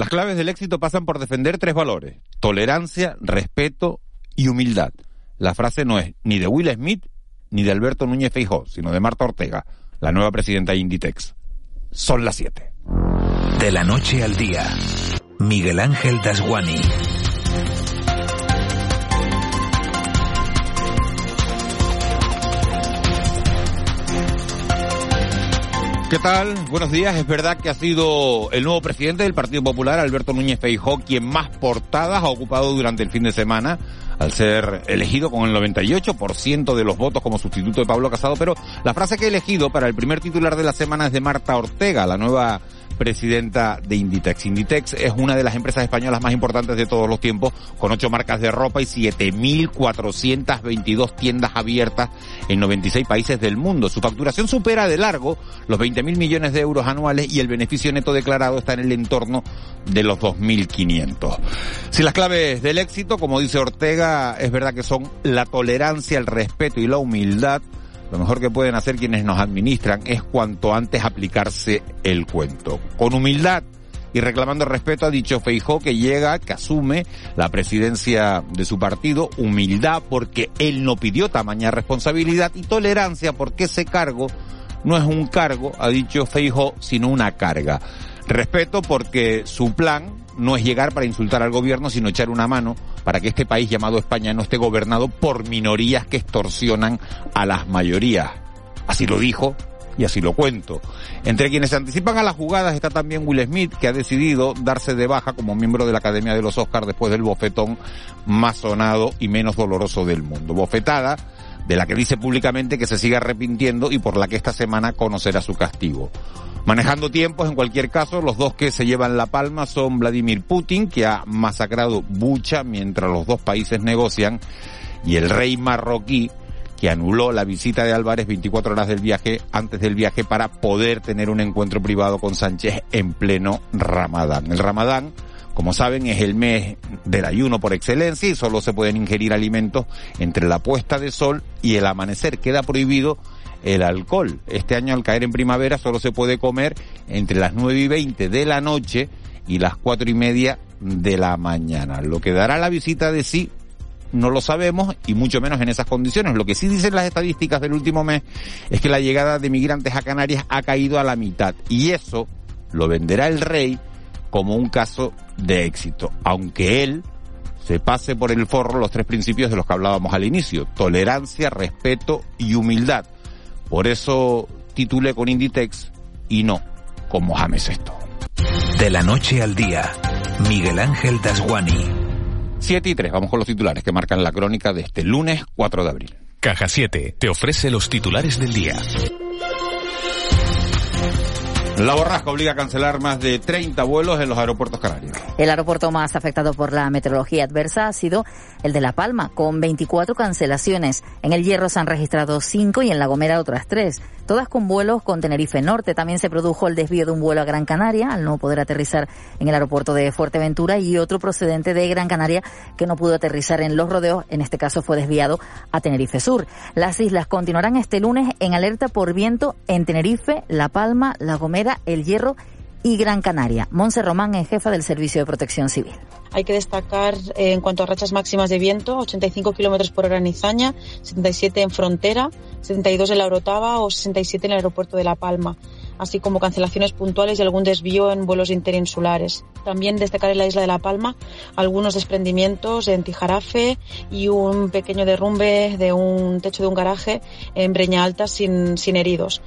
Las claves del éxito pasan por defender tres valores. Tolerancia, respeto y humildad. La frase no es ni de Will Smith ni de Alberto Núñez Feijó, sino de Marta Ortega, la nueva presidenta de Inditex. Son las siete. De la noche al día, Miguel Ángel Dasguani. ¿Qué tal? Buenos días. Es verdad que ha sido el nuevo presidente del Partido Popular, Alberto Núñez Feijó, quien más portadas ha ocupado durante el fin de semana al ser elegido con el 98% de los votos como sustituto de Pablo Casado, pero la frase que he elegido para el primer titular de la semana es de Marta Ortega, la nueva presidenta de Inditex. Inditex es una de las empresas españolas más importantes de todos los tiempos, con ocho marcas de ropa y 7.422 tiendas abiertas en 96 países del mundo. Su facturación supera de largo los 20.000 millones de euros anuales y el beneficio neto declarado está en el entorno de los 2.500. Si las claves del éxito, como dice Ortega, es verdad que son la tolerancia, el respeto y la humildad, lo mejor que pueden hacer quienes nos administran es cuanto antes aplicarse el cuento. Con humildad y reclamando respeto ha dicho Feijó que llega, que asume la presidencia de su partido, humildad porque él no pidió tamaña responsabilidad y tolerancia porque ese cargo no es un cargo, ha dicho Feijó, sino una carga. Respeto porque su plan no es llegar para insultar al gobierno, sino echar una mano para que este país llamado España no esté gobernado por minorías que extorsionan a las mayorías. Así lo dijo y así lo cuento. Entre quienes se anticipan a las jugadas está también Will Smith, que ha decidido darse de baja como miembro de la Academia de los Oscars después del bofetón más sonado y menos doloroso del mundo. Bofetada de la que dice públicamente que se sigue arrepintiendo y por la que esta semana conocerá su castigo. Manejando tiempos, en cualquier caso, los dos que se llevan la palma son Vladimir Putin, que ha masacrado Bucha mientras los dos países negocian, y el rey marroquí, que anuló la visita de Álvarez 24 horas del viaje, antes del viaje, para poder tener un encuentro privado con Sánchez en pleno Ramadán. El Ramadán, como saben, es el mes del ayuno por excelencia y solo se pueden ingerir alimentos entre la puesta de sol y el amanecer. Queda prohibido el alcohol. Este año al caer en primavera solo se puede comer entre las 9 y 20 de la noche y las cuatro y media de la mañana. Lo que dará la visita de sí no lo sabemos y mucho menos en esas condiciones. Lo que sí dicen las estadísticas del último mes es que la llegada de migrantes a Canarias ha caído a la mitad y eso lo venderá el rey como un caso de éxito, aunque él se pase por el forro los tres principios de los que hablábamos al inicio, tolerancia, respeto y humildad por eso titulé con Inditex y no con Mohamed VI. De la noche al día, Miguel Ángel Dasguani. 7 y 3, vamos con los titulares que marcan la crónica de este lunes 4 de abril. Caja 7 te ofrece los titulares del día. La borrasca obliga a cancelar más de 30 vuelos en los aeropuertos canarios. El aeropuerto más afectado por la meteorología adversa ha sido el de La Palma, con 24 cancelaciones. En el Hierro se han registrado 5 y en La Gomera otras 3, todas con vuelos con Tenerife Norte. También se produjo el desvío de un vuelo a Gran Canaria, al no poder aterrizar en el aeropuerto de Fuerteventura, y otro procedente de Gran Canaria que no pudo aterrizar en Los Rodeos, en este caso fue desviado a Tenerife Sur. Las islas continuarán este lunes en alerta por viento en Tenerife, La Palma, La Gomera, el Hierro y Gran Canaria. Monse Román es jefa del Servicio de Protección Civil. Hay que destacar eh, en cuanto a rachas máximas de viento, 85 kilómetros por hora en Izaña, 77 en Frontera, 72 en la Orotava o 67 en el aeropuerto de La Palma, así como cancelaciones puntuales y algún desvío en vuelos interinsulares. También destacar en la isla de La Palma algunos desprendimientos en Tijarafe y un pequeño derrumbe de un techo de un garaje en Breña Alta sin, sin heridos.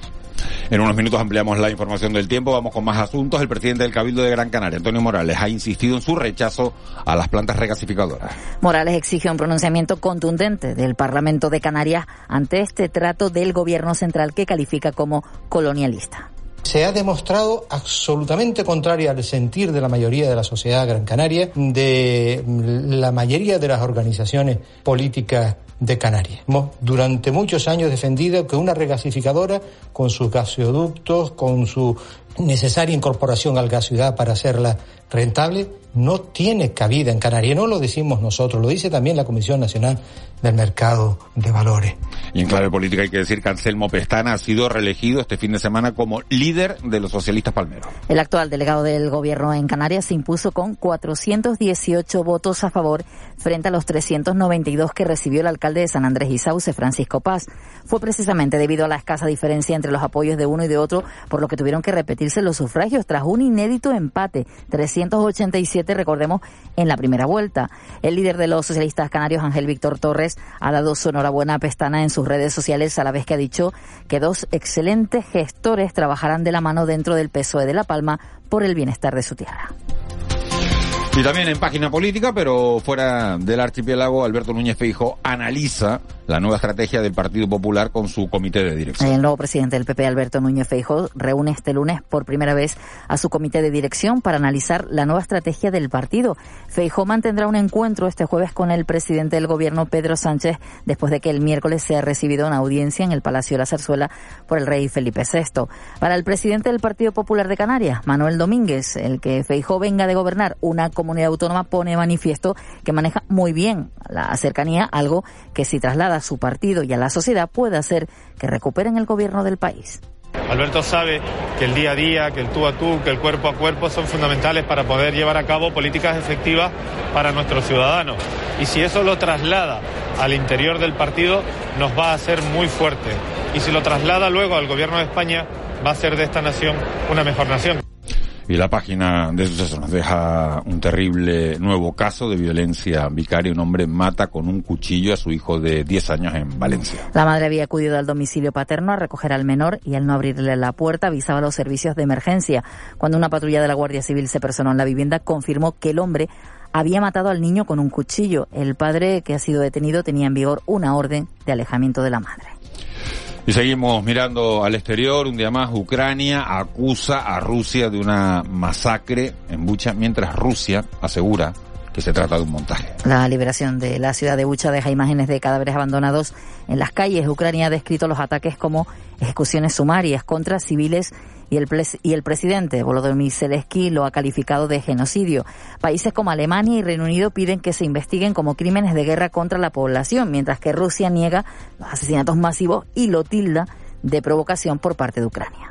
En unos minutos ampliamos la información del tiempo. Vamos con más asuntos. El presidente del Cabildo de Gran Canaria, Antonio Morales, ha insistido en su rechazo a las plantas regasificadoras. Morales exige un pronunciamiento contundente del Parlamento de Canarias ante este trato del gobierno central que califica como colonialista. se ha demostrado absolutamente contraria al sentir de la mayoría de la sociedad gran canaria, de la mayoría de las organizaciones políticas de Canarias. Hemos durante muchos años defendido que una regasificadora, con sus gasoductos, con su necesaria incorporación al gas ciudad para hacerla rentable, no tiene cabida en Canarias. No lo decimos nosotros, lo dice también la Comisión Nacional del Mercado de Valores. Y en clave política hay que decir que Anselmo Pestana ha sido reelegido este fin de semana como líder de los socialistas palmeros. El actual delegado del gobierno en Canarias se impuso con 418 votos a favor frente a los 392 que recibió el alcalde de San Andrés y Sauce, Francisco Paz. Fue precisamente debido a la escasa diferencia entre los apoyos de uno y de otro, por lo que tuvieron que repetirse los sufragios tras un inédito empate, 387, recordemos, en la primera vuelta. El líder de los socialistas canarios, Ángel Víctor Torres, ha dado su enhorabuena a Pestana en sus redes sociales a la vez que ha dicho que dos excelentes gestores trabajarán de la mano dentro del PSOE de La Palma por el bienestar de su tierra. Y también en página política, pero fuera del archipiélago, Alberto Núñez Feijo analiza la nueva estrategia del Partido Popular con su comité de dirección. El nuevo presidente del PP, Alberto Núñez Feijo, reúne este lunes por primera vez a su comité de dirección para analizar la nueva estrategia del partido. Feijo mantendrá un encuentro este jueves con el presidente del gobierno, Pedro Sánchez, después de que el miércoles sea recibido una audiencia en el Palacio de la Zarzuela por el rey Felipe VI. Para el presidente del Partido Popular de Canarias, Manuel Domínguez, el que Feijo venga de gobernar una comunidad autónoma pone manifiesto que maneja muy bien la cercanía, algo que si traslada a su partido y a la sociedad puede hacer que recuperen el gobierno del país. Alberto sabe que el día a día, que el tú a tú, que el cuerpo a cuerpo son fundamentales para poder llevar a cabo políticas efectivas para nuestros ciudadanos. Y si eso lo traslada al interior del partido, nos va a hacer muy fuerte. Y si lo traslada luego al gobierno de España, va a hacer de esta nación una mejor nación. Y la página de sucesos nos deja un terrible nuevo caso de violencia vicaria. Un hombre mata con un cuchillo a su hijo de 10 años en Valencia. La madre había acudido al domicilio paterno a recoger al menor y al no abrirle la puerta avisaba los servicios de emergencia. Cuando una patrulla de la Guardia Civil se personó en la vivienda, confirmó que el hombre había matado al niño con un cuchillo. El padre que ha sido detenido tenía en vigor una orden de alejamiento de la madre. Y seguimos mirando al exterior. Un día más, Ucrania acusa a Rusia de una masacre en Bucha, mientras Rusia asegura que se trata de un montaje. La liberación de la ciudad de Bucha deja imágenes de cadáveres abandonados en las calles. Ucrania ha descrito los ataques como ejecuciones sumarias contra civiles y el, y el presidente Volodymyr Zelensky lo ha calificado de genocidio. Países como Alemania y Reino Unido piden que se investiguen como crímenes de guerra contra la población, mientras que Rusia niega los asesinatos masivos y lo tilda de provocación por parte de Ucrania.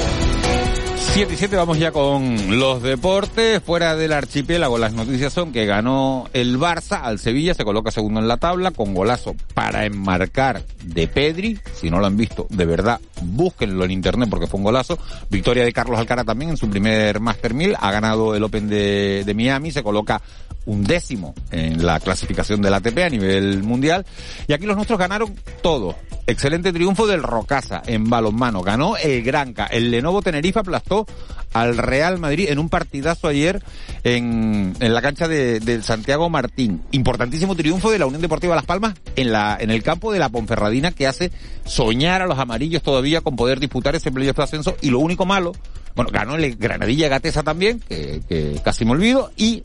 7 y 7 vamos ya con los deportes. Fuera del archipiélago, las noticias son que ganó el Barça al Sevilla, se coloca segundo en la tabla con golazo para enmarcar de Pedri. Si no lo han visto, de verdad, búsquenlo en internet porque fue un golazo. Victoria de Carlos Alcara también en su primer Master 1000. Ha ganado el Open de, de Miami, se coloca un décimo en la clasificación del ATP a nivel mundial. Y aquí los nuestros ganaron todo. Excelente triunfo del Rocasa en balonmano. Ganó el Granca. El Lenovo Tenerife aplastó al Real Madrid en un partidazo ayer en, en la cancha de, de, Santiago Martín. Importantísimo triunfo de la Unión Deportiva Las Palmas en la, en el campo de la Ponferradina que hace soñar a los amarillos todavía con poder disputar ese playoff de ascenso. Y lo único malo, bueno, ganó el Granadilla Gatesa también, que, que casi me olvido, y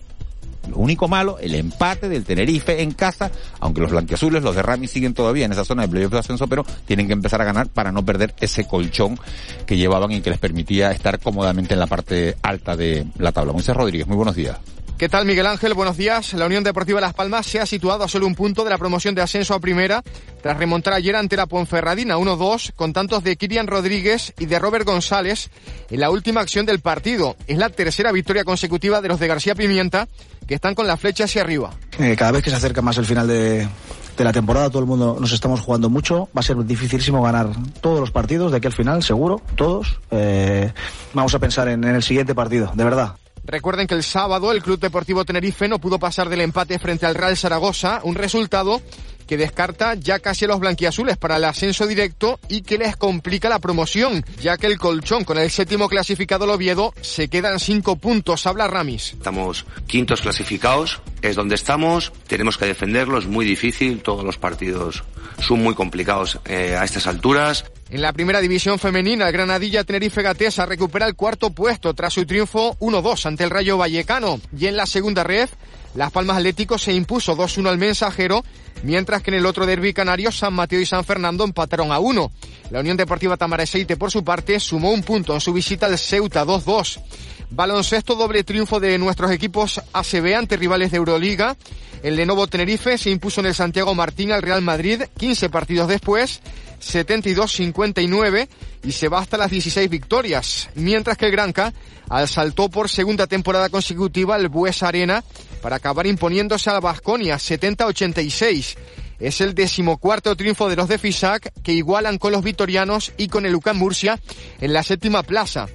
lo único malo, el empate del Tenerife en casa, aunque los blanquiazules, los de Rami siguen todavía en esa zona de playoff de ascenso, pero tienen que empezar a ganar para no perder ese colchón que llevaban y que les permitía estar cómodamente en la parte alta de la tabla. Moisés Rodríguez, muy buenos días. ¿Qué tal, Miguel Ángel? Buenos días. La Unión Deportiva Las Palmas se ha situado a solo un punto de la promoción de ascenso a primera, tras remontar ayer ante la Ponferradina 1-2, con tantos de Kirian Rodríguez y de Robert González en la última acción del partido. Es la tercera victoria consecutiva de los de García Pimienta, que están con la flecha hacia arriba. Eh, cada vez que se acerca más el final de, de la temporada, todo el mundo nos estamos jugando mucho. Va a ser dificilísimo ganar todos los partidos de aquí al final, seguro, todos. Eh, vamos a pensar en, en el siguiente partido, de verdad. Recuerden que el sábado el Club Deportivo Tenerife no pudo pasar del empate frente al Real Zaragoza, un resultado que descarta ya casi a los blanquiazules para el ascenso directo y que les complica la promoción, ya que el colchón con el séptimo clasificado el Oviedo se quedan cinco puntos. Habla Ramis. Estamos quintos clasificados, es donde estamos, tenemos que defenderlo, es muy difícil, todos los partidos son muy complicados eh, a estas alturas. En la primera división femenina, el Granadilla Tenerife Gatesa recupera el cuarto puesto tras su triunfo 1-2 ante el Rayo Vallecano. Y en la segunda red, Las Palmas Atlético se impuso 2-1 al mensajero, mientras que en el otro derby canario, San Mateo y San Fernando empataron a 1. La Unión Deportiva Tamaraceite, por su parte, sumó un punto en su visita al Ceuta 2-2. Baloncesto doble triunfo de nuestros equipos ACB ante rivales de Euroliga. El Lenovo Tenerife se impuso en el Santiago Martín al Real Madrid 15 partidos después, 72-59 y se va hasta las 16 victorias. Mientras que el Granca asaltó por segunda temporada consecutiva el Bues Arena para acabar imponiéndose a Basconia 70-86. Es el decimocuarto triunfo de los de Fisac que igualan con los vitorianos y con el UCAM Murcia en la séptima plaza.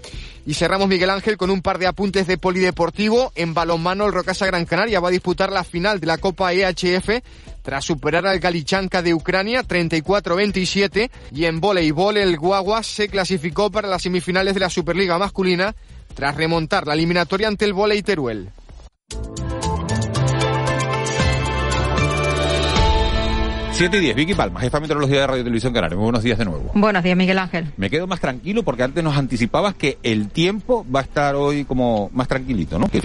Y cerramos Miguel Ángel con un par de apuntes de polideportivo. En balonmano el Rocasa Gran Canaria va a disputar la final de la Copa EHF tras superar al Galichanka de Ucrania 34-27 y en voleibol el Guagua se clasificó para las semifinales de la Superliga masculina tras remontar la eliminatoria ante el volei Teruel. 7 y 10, Vicky Palma, jefa de meteorología de Radio Televisión Canaria. Muy buenos días de nuevo. Buenos días, Miguel Ángel. Me quedo más tranquilo porque antes nos anticipabas que el tiempo va a estar hoy como más tranquilito, ¿no? Que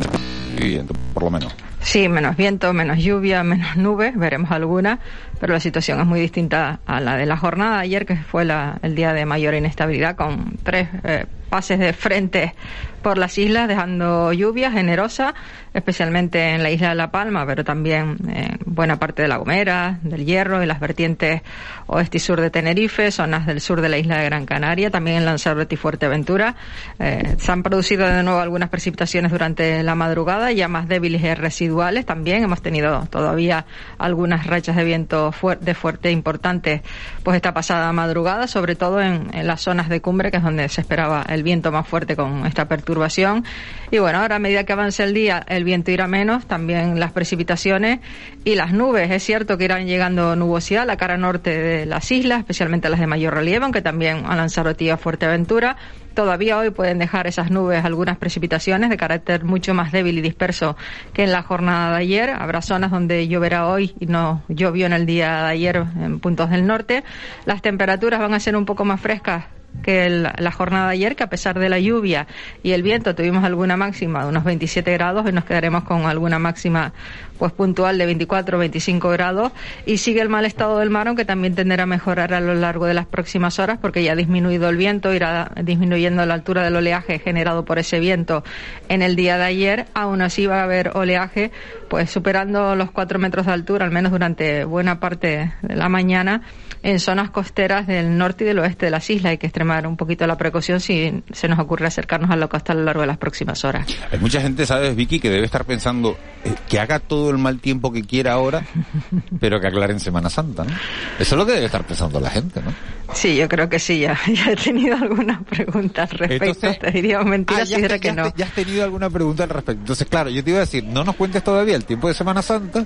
por lo menos. Sí, menos viento, menos lluvia, menos nubes, veremos alguna, pero la situación es muy distinta a la de la jornada ayer, que fue la, el día de mayor inestabilidad, con tres eh, pases de frente por las islas, dejando lluvia generosa, especialmente en la isla de La Palma, pero también en buena parte de La Gomera, del Hierro y las vertientes oeste y sur de Tenerife, zonas del sur de la isla de Gran Canaria, también en Lanzarote y Fuerteventura. Eh, se han producido de nuevo algunas precipitaciones durante la madrugada, ya más débiles y residuales también. Hemos tenido todavía algunas rachas de viento de fuerte importantes pues esta pasada madrugada, sobre todo en, en las zonas de cumbre, que es donde se esperaba el viento más fuerte con esta perturbación. Y bueno, ahora a medida que avance el día, el viento irá menos, también las precipitaciones y las nubes. Es cierto que irán llegando nubosidad a la cara norte de las islas, especialmente las de mayor relieve, aunque también a Lanzarote y a Fuerteventura. Todavía hoy pueden dejar esas nubes algunas precipitaciones de carácter mucho más débil y disperso que en la jornada de ayer. Habrá zonas donde lloverá hoy y no llovió en el día de ayer en puntos del norte. Las temperaturas van a ser un poco más frescas que la jornada de ayer, que a pesar de la lluvia y el viento tuvimos alguna máxima de unos 27 grados y nos quedaremos con alguna máxima pues puntual de 24 o 25 grados y sigue el mal estado del mar aunque también tenderá a mejorar a lo largo de las próximas horas porque ya ha disminuido el viento, irá disminuyendo la altura del oleaje generado por ese viento en el día de ayer, aún así va a haber oleaje pues superando los 4 metros de altura al menos durante buena parte de la mañana en zonas costeras del norte y del oeste de las islas. Hay que extremar un poquito la precaución si se nos ocurre acercarnos a la costa a lo largo de las próximas horas. Hay mucha gente, ¿sabes, Vicky, que debe estar pensando eh, que haga todo el mal tiempo que quiera ahora, pero que aclare en Semana Santa, ¿no? Eso es lo que debe estar pensando la gente, ¿no? Sí, yo creo que sí, ya, ya he tenido algunas preguntas al respecto. Entonces- te diría mentira Ah, si ya, dijera has- que ya no. ya has tenido alguna pregunta al respecto. Entonces, claro, yo te iba a decir, no nos cuentes todavía el tiempo de Semana Santa,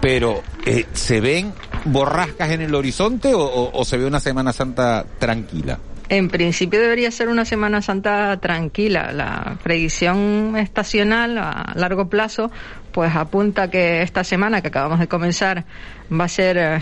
pero eh, ¿se ven borrascas en el horizonte o, o- o se ve una Semana Santa tranquila? En principio debería ser una Semana Santa tranquila. La predicción estacional a largo plazo pues apunta que esta semana que acabamos de comenzar va a ser, eh,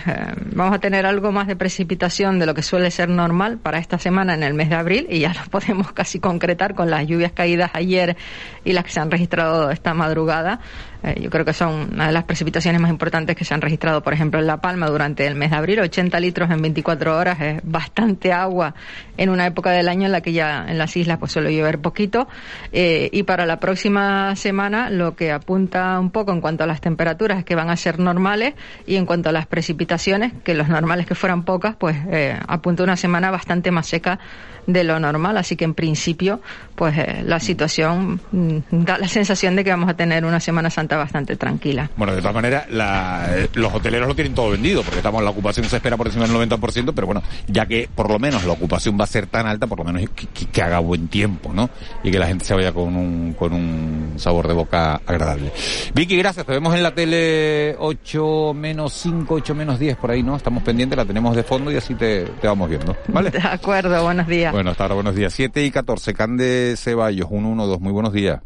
vamos a tener algo más de precipitación de lo que suele ser normal para esta semana en el mes de abril y ya lo podemos casi concretar con las lluvias caídas ayer y las que se han registrado esta madrugada. Eh, yo creo que son una de las precipitaciones más importantes que se han registrado, por ejemplo, en La Palma durante el mes de abril. 80 litros en 24 horas es bastante agua en una época del año en la que ya en las islas pues suele llover poquito. Eh, y para la próxima semana lo que apunta un poco en cuanto a las temperaturas que van a ser normales y en cuanto a las precipitaciones, que los normales que fueran pocas, pues eh, apunta una semana bastante más seca de lo normal. Así que en principio, pues eh, la situación mm, da la sensación de que vamos a tener una Semana Santa bastante tranquila. Bueno, de todas maneras, la- eh, los hoteleros lo tienen todo vendido, porque estamos la ocupación se espera por encima del 90%, pero bueno, ya que por lo menos la ocupación va a ser tan alta, por lo menos que- que haga buen tiempo, ¿no? Y que la gente se vaya con un, con un sabor de boca agradable. Vicky, gracias. Te vemos en la tele 8 menos 5, 8 menos 10 por ahí, ¿no? Estamos pendientes, la tenemos de fondo y así te, te vamos viendo. ¿Vale? De acuerdo, buenos días. Bueno, hasta ahora, buenos días. 7 y 14, Cande Ceballos, 112, muy buenos días.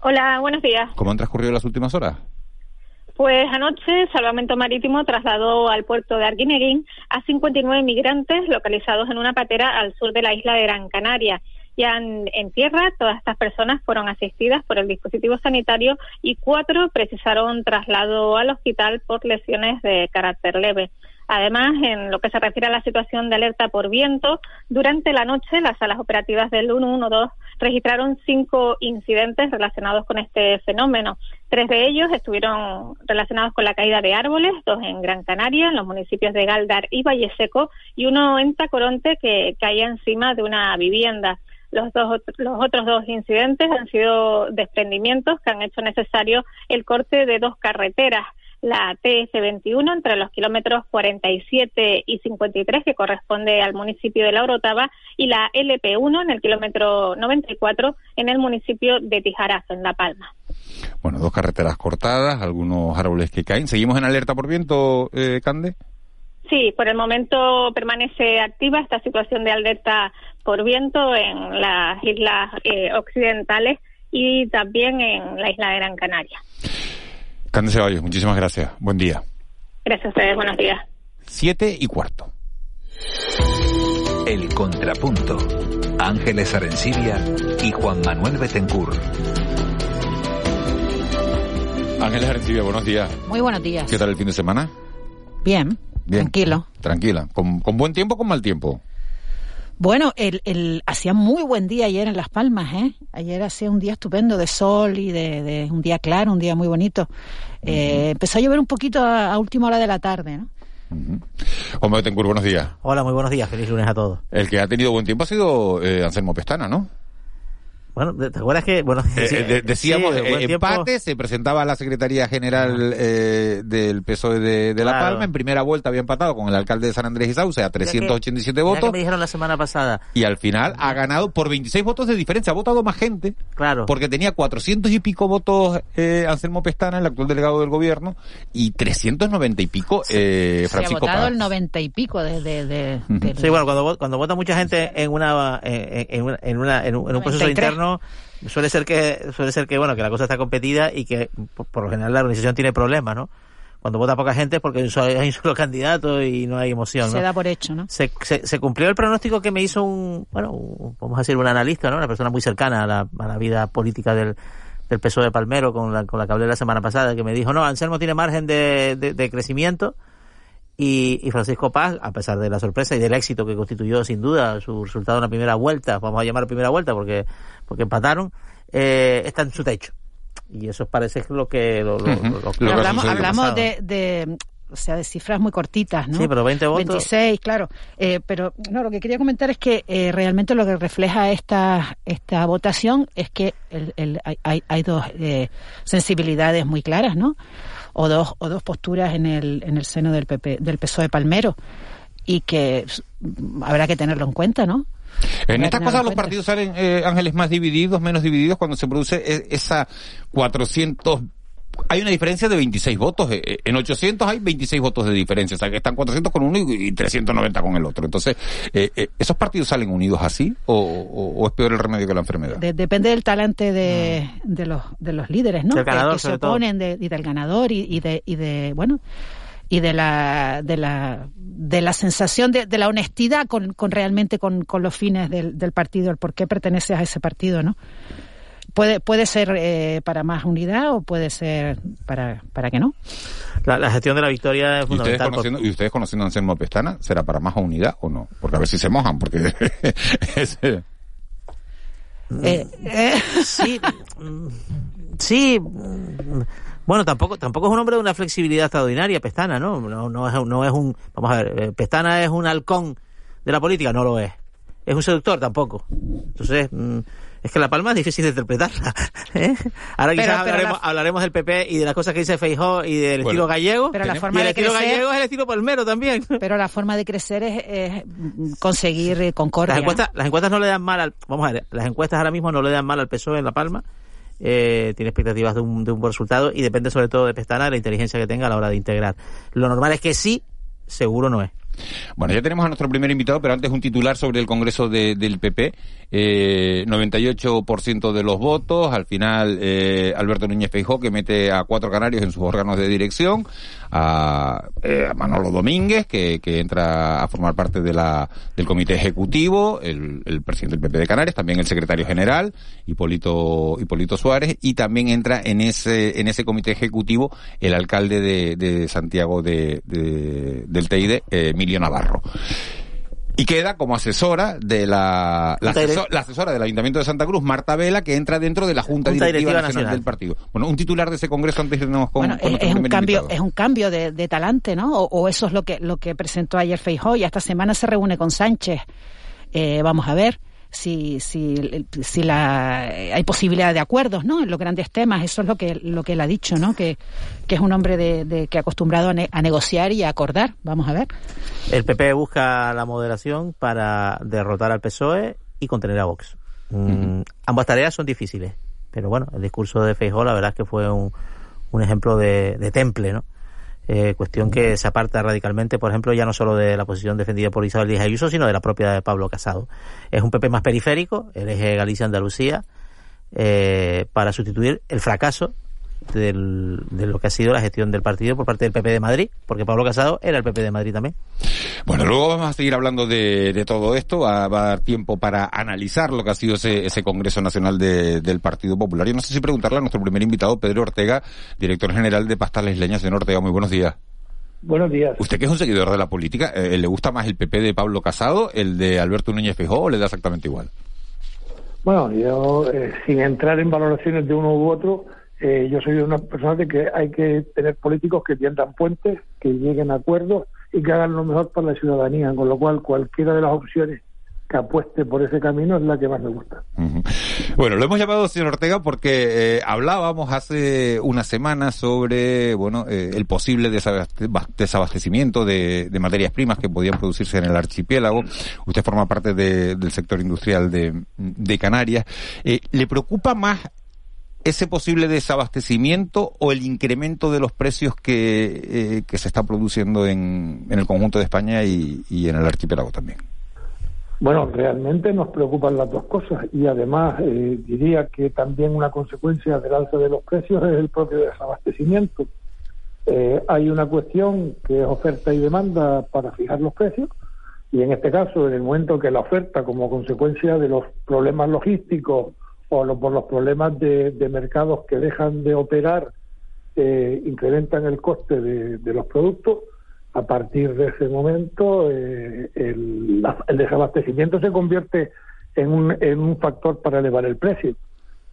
Hola, buenos días. ¿Cómo han transcurrido las últimas horas? Pues anoche Salvamento Marítimo trasladó al puerto de Arguineguín a 59 migrantes localizados en una patera al sur de la isla de Gran Canaria. En, en, tierra, todas estas personas fueron asistidas por el dispositivo sanitario y cuatro precisaron traslado al hospital por lesiones de carácter leve. Además, en lo que se refiere a la situación de alerta por viento, durante la noche las salas operativas del 112 registraron cinco incidentes relacionados con este fenómeno. Tres de ellos estuvieron relacionados con la caída de árboles, dos en Gran Canaria, en los municipios de Galdar y Valle Seco, y uno en Tacoronte que caía encima de una vivienda. Los, dos, los otros dos incidentes han sido desprendimientos que han hecho necesario el corte de dos carreteras la TS21 entre los kilómetros 47 y 53 que corresponde al municipio de La Orotava y la LP1 en el kilómetro 94 en el municipio de Tijarazo, en La Palma. Bueno, dos carreteras cortadas, algunos árboles que caen. ¿Seguimos en alerta por viento, eh, Cande? Sí, por el momento permanece activa esta situación de alerta por viento en las islas eh, occidentales y también en la isla de Gran Canaria. Cande Ceballos, muchísimas gracias. Buen día. Gracias a ustedes, buenos días. Siete y cuarto. El Contrapunto. Ángeles Arencibia y Juan Manuel Betencur. Ángeles Arencibia, buenos días. Muy buenos días. ¿Qué tal el fin de semana? Bien, Bien. tranquilo. Tranquila. ¿Con, ¿Con buen tiempo o con mal tiempo? Bueno, el, el, hacía muy buen día ayer en Las Palmas, ¿eh? Ayer hacía un día estupendo de sol y de, de un día claro, un día muy bonito. Eh, empezó a llover un poquito a, a última hora de la tarde, ¿no? Juan Betancourt, buenos días. Hola, muy buenos días. Feliz lunes a todos. El que ha tenido buen tiempo ha sido eh, Anselmo Pestana, ¿no? Bueno, ¿te acuerdas que, bueno, Eh, de- decíamos, sí, de buen eh, empate, se presentaba a la Secretaría General eh, del PSOE de, de La. Palma, en primera vuelta había empatado con el alcalde de San Andrés y Sauce a 387 Ya que votos, me dijeron la semana pasada. y al final ha ganado por 26 votos de diferencia, ha votado más gente, Claro. porque tenía 400 y pico votos eh, Anselmo Pestana, el actual delegado del gobierno, y 390 y pico eh, Se ha Francisco votado Paz. el noventa y pico de, de, Sí, bueno, cuando, cuando vota mucha gente en una en, en una, en, una- en un, en un proceso 93. interno suele ser que suele ser que bueno que la cosa está competida y que por, por lo general la organización tiene problemas, ¿no? Cuando vota poca gente es porque hay un solo- candidato y no hay emoción, se ¿no? da por hecho, ¿no? Se, se, se cumplió el pronóstico que me hizo un, bueno, un- vamos a decir un analista, ¿no? Una persona muy cercana a la, a la vida política del, del PSOE de Palmero con la, con la que hablé la semana pasada, que me dijo, no, Anselmo tiene margen de, de, de crecimiento y, y Francisco Paz, a pesar de la sorpresa y del éxito que constituyó sin duda su resultado en la primera vuelta, vamos a llamar primera vuelta porque, porque empataron, eh, está en su techo. Y eso parece lo que... Lo, lo- Ujú. lo- lo- Pero que hablamos de, de, o sea, de cifras muy cortitas, ¿no? Sí, pero 20 votos. 26, claro. Eh, pero no, lo que quería comentar es que eh, realmente lo que refleja esta esta votación es que el, el- hay, hay, hay dos eh, sensibilidades muy claras, ¿no? O dos o dos posturas en el en el seno del PP, del PSOE Palmero y que mm, habrá que tenerlo en cuenta, ¿no? En Habrá estas cosas los partidos salen, eh, Ángeles, más divididos, menos divididos, cuando se produce e- esa 400... Hay una diferencia de 26 votos. eh, eh, En 800 hay 26 votos de diferencia. O sea, que están 400 con uno y y 390 con el otro. Entonces, eh, eh, ¿esos partidos salen unidos así? ¿O, o- o es peor el remedio que la enfermedad? De- depende del talante de, de los de los líderes, ¿no? Del Que- ganador, que, se oponen de- y del ganador y, y de y de bueno y de la de la de la sensación de, de la honestidad con, con realmente con, con los fines del, del partido, el por qué perteneces a ese partido, ¿no? Puede puede ser eh, para más unidad o puede ser para para que no. La, la gestión de la victoria es ¿Y ustedes, fundamental. por- ¿Y ustedes conociendo a Anselmo Pestana, será para más unidad o no? Porque a ver si se mojan, porque... ese- Eh, eh, Sí, sí. Bueno, tampoco tampoco es un hombre de una flexibilidad extraordinaria, Pestana, ¿no? No, no, es, no es un... Vamos a ver, eh, Pestana es un halcón de la política, no lo es. Es un seductor, tampoco. Entonces, mm, es que La Palma es difícil de interpretarla. ¿eh? Ahora Pero- quizás pero hablaremos, la- hablaremos del PP y de las cosas que dice Feijó y del Bueno, estilo gallego. pero la y forma el de estilo crecer- gallego es el estilo palmero también. pero la forma de crecer es, es conseguir eh, concordia. Las encuestas, las encuestas no le dan mal al, vamos a ver, las encuestas ahora mismo no le dan mal al PSOE en La Palma eh, tiene expectativas de un, de un buen resultado y depende sobre todo de Pestana, la inteligencia que tenga a la hora de integrar. Lo normal es que sí, seguro no es. Bueno, ya tenemos a nuestro primer invitado, pero antes un titular sobre el Congreso del PP. Eh, 98% de los votos. Al final, eh, Alberto Núñez Feijó, que mete a cuatro canarios en sus órganos de dirección. A, eh, Manolo Domínguez, que, entra a formar parte de la, del comité ejecutivo. El, presidente del PP de Canarias. También el secretario general, Hipólito, Hipólito Suárez. Y también entra en ese, en ese comité ejecutivo el alcalde de, Santiago de, del TID, eh, Emilio Navarro. Y queda como asesora de la, la, asesora del Ayuntamiento de Santa Cruz, Marta Vela, que entra dentro de la Junta, Directiva, Nacional, del Partido. Bueno, un titular de ese congreso antes de irnos con, bueno, es, un cambio, es un cambio de, talante, ¿no? O, eso es lo que lo que presentó ayer Feijóo y esta semana se reúne con Sánchez. Eh, vamos a ver si, si, si la, hay posibilidad de acuerdos ¿no? en los grandes temas. Eso es lo que, lo que él ha dicho, ¿no? que, que es un hombre de, que ha acostumbrado a, negociar y a acordar. Vamos a ver. El PP busca la moderación para derrotar al PSOE y contener a Vox. Mm, ambas tareas son difíciles, pero bueno, el discurso de Feijóo la verdad es que fue un, un ejemplo de, de temple, ¿no? Eh, cuestión que se aparta radicalmente, por ejemplo, ya no solo de la posición defendida por Isabel Díaz Ayuso, sino de la propia de Pablo Casado. Es un PP más periférico, el eje Galicia-Andalucía, eh, para sustituir el fracaso de lo que ha sido la gestión del partido por parte del PP de Madrid, porque Pablo Casado era el PP de Madrid también. Bueno, luego vamos a seguir hablando de, todo esto, va, a dar tiempo para analizar lo que ha sido ese, Congreso Nacional del Partido Popular. Y no sé si preguntarle a nuestro primer invitado, Pedro Ortega, director general de Pastales Leñas. Señor Ortega, muy buenos días. Buenos días. ¿Usted que es un seguidor de la política, eh, le gusta más el PP de Pablo Casado, el de Alberto Núñez Feijóo o le da exactamente igual? Bueno, yo, eh, sin entrar en valoraciones de uno u otro, eh, yo soy una persona de que hay que tener políticos que tiendan puentes, que lleguen a acuerdos y que hagan lo mejor para la ciudadanía, con lo cual cualquiera de las opciones que apueste por ese camino es la que más me gusta. Bueno, lo hemos llamado señor Ortega porque eh, hablábamos hace una semana sobre bueno eh, el posible desabastecimiento de, materias primas que podían producirse en el archipiélago. Usted forma parte del sector industrial de, de Canarias. ¿Le preocupa más ese posible desabastecimiento o el incremento de los precios que, eh, se está produciendo en, en, el conjunto de España y, en el archipiélago también? Bueno, realmente nos preocupan las dos cosas y además eh, diría que también una consecuencia del alza de los precios es el propio desabastecimiento. Eh, hay una cuestión que es oferta y demanda para fijar los precios y en este caso, en el momento que la oferta como consecuencia de los problemas logísticos o por los problemas de, mercados que dejan de operar eh, incrementan el coste de, los productos, a partir de ese momento eh, el, desabastecimiento se convierte en un, en un factor para elevar el precio.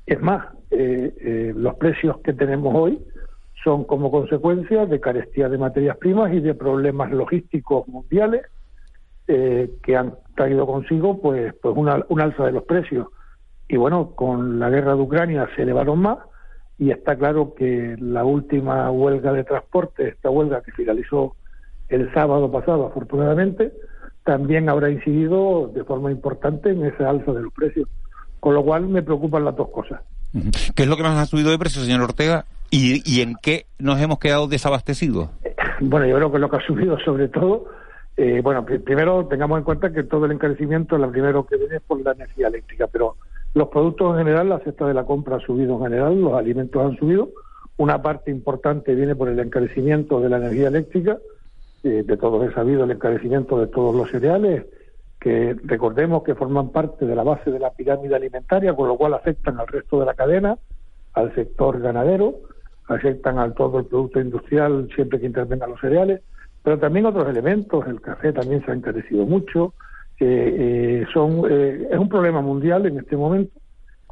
Es más, eh, los precios que tenemos hoy son como consecuencia de carestía de materias primas y de problemas logísticos mundiales que han traído consigo pues, pues un alza de los precios y bueno, con la guerra de Ucrania se elevaron más y está claro que la última huelga de transporte, esta huelga que finalizó el sábado pasado afortunadamente, también habrá incidido de forma importante en ese alza de los precios. Con lo cual me preocupan las dos cosas. ¿Qué es lo que más ha subido de precios, señor Ortega? ¿Y, ¿Y en qué nos hemos quedado desabastecidos? Bueno, yo creo que lo que ha subido sobre todo eh, bueno, primero tengamos en cuenta que todo el encarecimiento, lo primero que viene es por la energía eléctrica, pero los productos en general, la cesta de la compra ha subido en general, los alimentos han subido. Una parte importante viene por el encarecimiento de la energía eléctrica. Eh, de todos he sabido el encarecimiento de todos los cereales, que recordemos que forman parte de la base de la pirámide alimentaria, con lo cual afectan al resto de la cadena, al sector ganadero, afectan al todo el producto industrial siempre que intervengan los cereales, pero también otros elementos, el café también se ha encarecido mucho, eh, son eh, es un problema mundial en este momento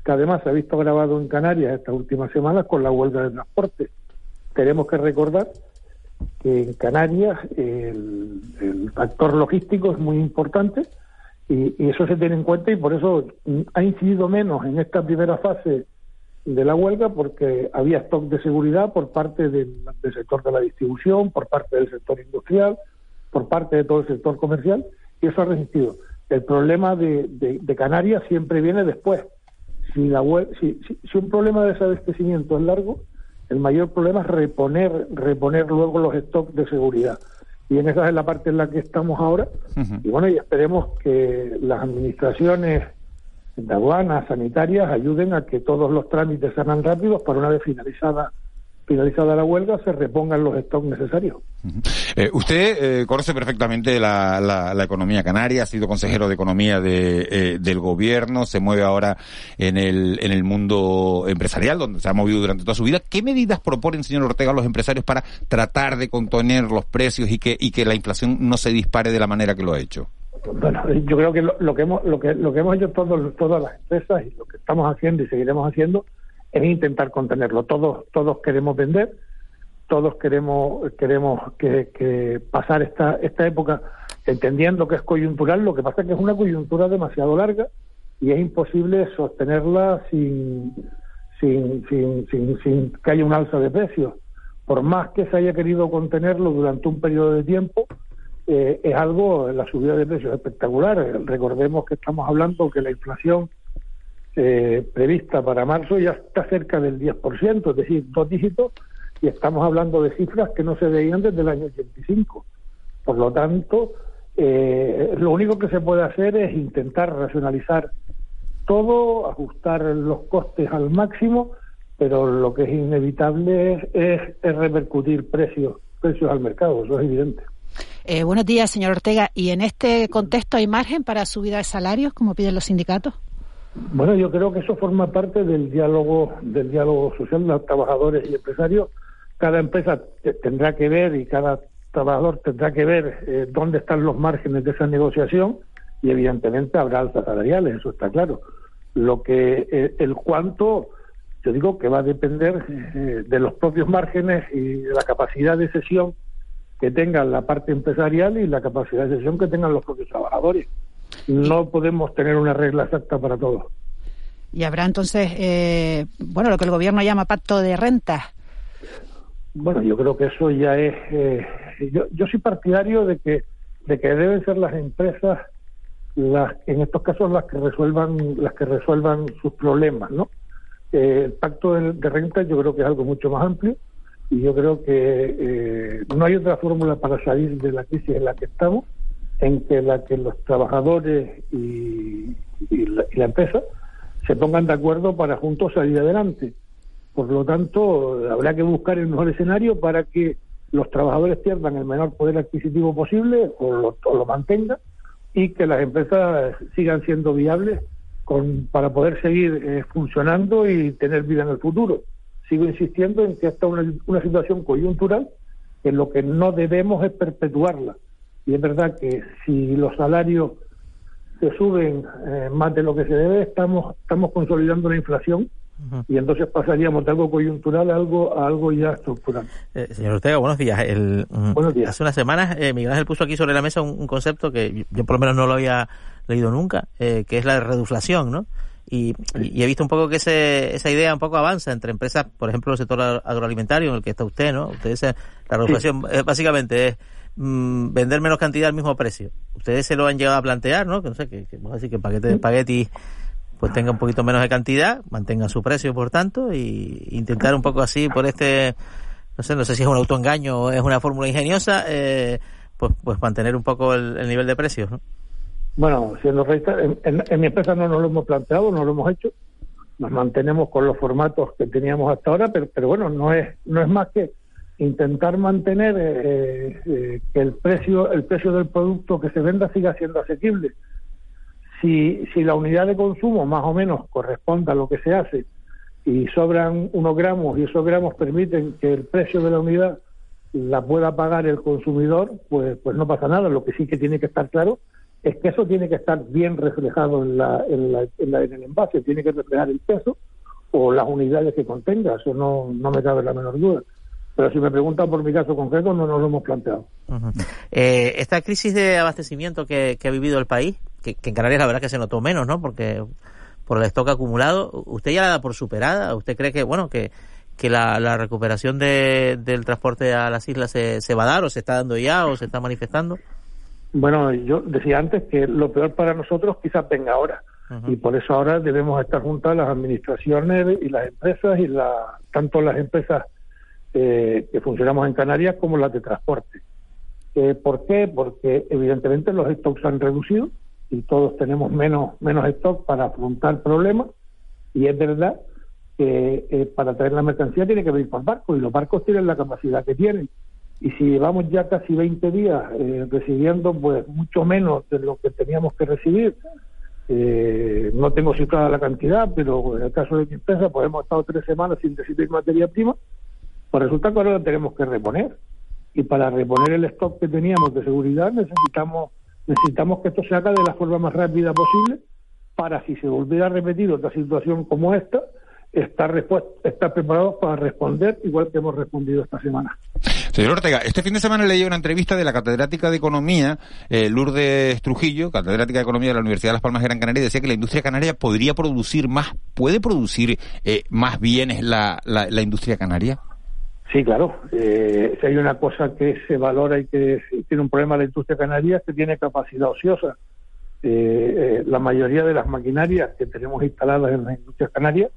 que además se ha visto agravado en Canarias estas últimas semanas con la huelga de transporte. Tenemos que recordar que en Canarias el, factor logístico es muy importante y, eso se tiene en cuenta y por eso ha incidido menos en esta primera fase de la huelga porque había stock de seguridad por parte del sector de la distribución, por parte del sector industrial, por parte de todo el sector comercial y eso ha resistido. El problema de, Canarias siempre viene después. si, la, si, si, un problema de desabastecimiento es largo, el mayor problema es reponer, reponer luego los stocks de seguridad. Y en esa es la parte en la que estamos ahora. Y bueno, y esperemos que las administraciones de aduanas, sanitarias, ayuden a que todos los trámites sean rápidos para una vez finalizada finalizada la huelga, se repongan los stocks necesarios. Eh, usted eh, conoce perfectamente la, la, economía canaria, ha sido consejero de economía de, eh, del gobierno, se mueve ahora en el, en el mundo empresarial, donde se ha movido durante toda su vida. ¿Qué medidas proponen, señor Ortega, a los empresarios para tratar de contener los precios y que, y que la inflación no se dispare de la manera que lo ha hecho? Bueno, yo creo que lo, que hemos lo que lo que hemos hecho todos todas las empresas y lo que estamos haciendo y seguiremos haciendo es intentar contenerlo. Todos, todos queremos vender, todos queremos, queremos que, pasar esta, esta época entendiendo que es coyuntural, lo que pasa es que es una coyuntura demasiado larga y es imposible sostenerla sin, sin, sin, sin, sin que haya un alza de precios. Por más que se haya querido contenerlo durante un periodo de tiempo, eh, es algo, la subida de precios espectacular. Recordemos que estamos hablando que la inflación eh, prevista para marzo ya está cerca del 10%, es decir, dos dígitos, y estamos hablando de cifras que no se veían desde el año 85. Por lo tanto, eh, lo único que se puede hacer es intentar racionalizar todo, ajustar los costes al máximo, pero lo que es inevitable es, es, repercutir precios, precios al mercado, eso es evidente. Eh, buenos días, señor Ortega. ¿Y en este contexto hay margen para subida de salarios, como piden los sindicatos? Bueno, yo creo que eso forma parte del diálogo del diálogo social de los trabajadores y empresarios. Cada empresa tendrá que ver y cada trabajador tendrá que ver eh, dónde están los márgenes de esa negociación y evidentemente habrá alzas salariales, eso está claro. Lo que eh, el cuánto, yo digo que va a depender eh, de los propios márgenes y de la capacidad de sesión que tengan la parte empresarial y la capacidad de sesión que tengan los propios trabajadores. No podemos tener una regla exacta para todo. Y habrá entonces, eh, bueno, lo que el gobierno llama pacto de renta. Bueno, yo creo que eso ya es. Eh, yo, yo soy partidario de que de que deben ser las empresas las en estos casos las que resuelvan las que resuelvan sus problemas, ¿no? Eh, el pacto de, renta yo creo que es algo mucho más amplio y yo creo que no hay otra fórmula para salir de la crisis en la que estamos en que la que los trabajadores y, la, empresa se pongan de acuerdo para juntos salir adelante. Por lo tanto, habrá que buscar el mejor escenario para que los trabajadores pierdan el menor poder adquisitivo posible o lo, lo mantengan y que las empresas sigan siendo viables con, para poder seguir eh, funcionando y tener vida en el futuro. Sigo insistiendo en que esta es una, una situación coyuntural, que lo que no debemos es perpetuarla y es verdad que si los salarios se suben eh, más de lo que se debe, estamos, estamos consolidando la inflación y entonces pasaríamos de algo coyuntural a algo, a algo ya estructural. Eh, señor Ortega, buenos días. El, mm, buenos días. Hace unas semanas eh, Miguel Ángel puso aquí sobre la mesa un, concepto que yo, por lo menos no lo había leído nunca, eh, que es la reduflación, ¿no? Y, he visto un poco que ese, esa idea un poco avanza entre empresas, por ejemplo, el sector agroalimentario en el que está usted, ¿no? Usted dice, la reduflación básicamente es Mm, vender menos cantidad al mismo precio. Ustedes se lo han llegado a plantear, ¿no? Que no sé, que, vamos a decir que el paquete de espagueti pues tenga un poquito menos de cantidad, mantenga su precio, por tanto, y intentar un poco así por este, no sé, no sé si es un autoengaño o es una fórmula ingeniosa, eh, pues, pues mantener un poco el, nivel de precios, ¿no? Bueno, siendo en, en, mi empresa no nos lo hemos planteado, no lo hemos hecho, nos mantenemos con los formatos que teníamos hasta ahora, pero, pero bueno, no es, no es más que intentar mantener eh, eh, que el precio el precio del producto que se venda siga siendo asequible. Si si la unidad de consumo más o menos corresponde a lo que se hace y sobran unos gramos y esos gramos permiten que el precio de la unidad la pueda pagar el consumidor pues pues no pasa nada. Lo que sí que tiene que estar claro es que eso tiene que estar bien reflejado en la en, la, en, el envase. Tiene que reflejar el peso o las unidades que contenga. Eso no no me cabe la menor duda pero si me preguntan por mi caso concreto, no nos lo hemos planteado. eh, esta crisis de abastecimiento que, ha vivido el país, que, en Canarias la verdad que se notó menos, ¿no? Porque por el stock acumulado, ¿usted ya la da por superada? ¿Usted cree que, bueno, que, que la, recuperación del transporte a las islas se, se va a dar o se está dando ya o se está manifestando? Bueno, yo decía antes que lo peor para nosotros quizás venga ahora. Y por eso ahora debemos estar juntas las administraciones y las empresas, y la, tanto las empresas eh, que funcionamos en Canarias como las de transporte. Eh, ¿Por qué? Porque evidentemente los stocks han reducido y todos tenemos menos, menos stock para afrontar problemas. Y es verdad que eh, para traer la mercancía tiene que venir por barco y los barcos tienen la capacidad que tienen. Y si llevamos ya casi 20 días eh, recibiendo pues mucho menos de lo que teníamos que recibir, no tengo cifrada la cantidad, pero en el caso de mi empresa pues hemos estado tres semanas sin recibir materia prima, pues resulta que ahora la tenemos que reponer. Y para reponer el stock que teníamos de seguridad necesitamos necesitamos que esto se haga de la forma más rápida posible para si se volviera a repetir otra situación como esta, estar, preparados para responder igual que hemos respondido esta semana. Señor Ortega, este fin de semana leí una entrevista de la catedrática de Economía, eh, Lourdes Trujillo, catedrática de Economía de la Universidad de Las Palmas de Gran Canaria, y decía que la industria canaria podría producir más, puede producir eh, más bienes la, la, industria canaria. Sí, claro. Eh, si hay una cosa que se valora y que tiene un problema la industria canaria es que tiene capacidad ociosa. Eh, la mayoría de las maquinarias que tenemos instaladas en las industrias canarias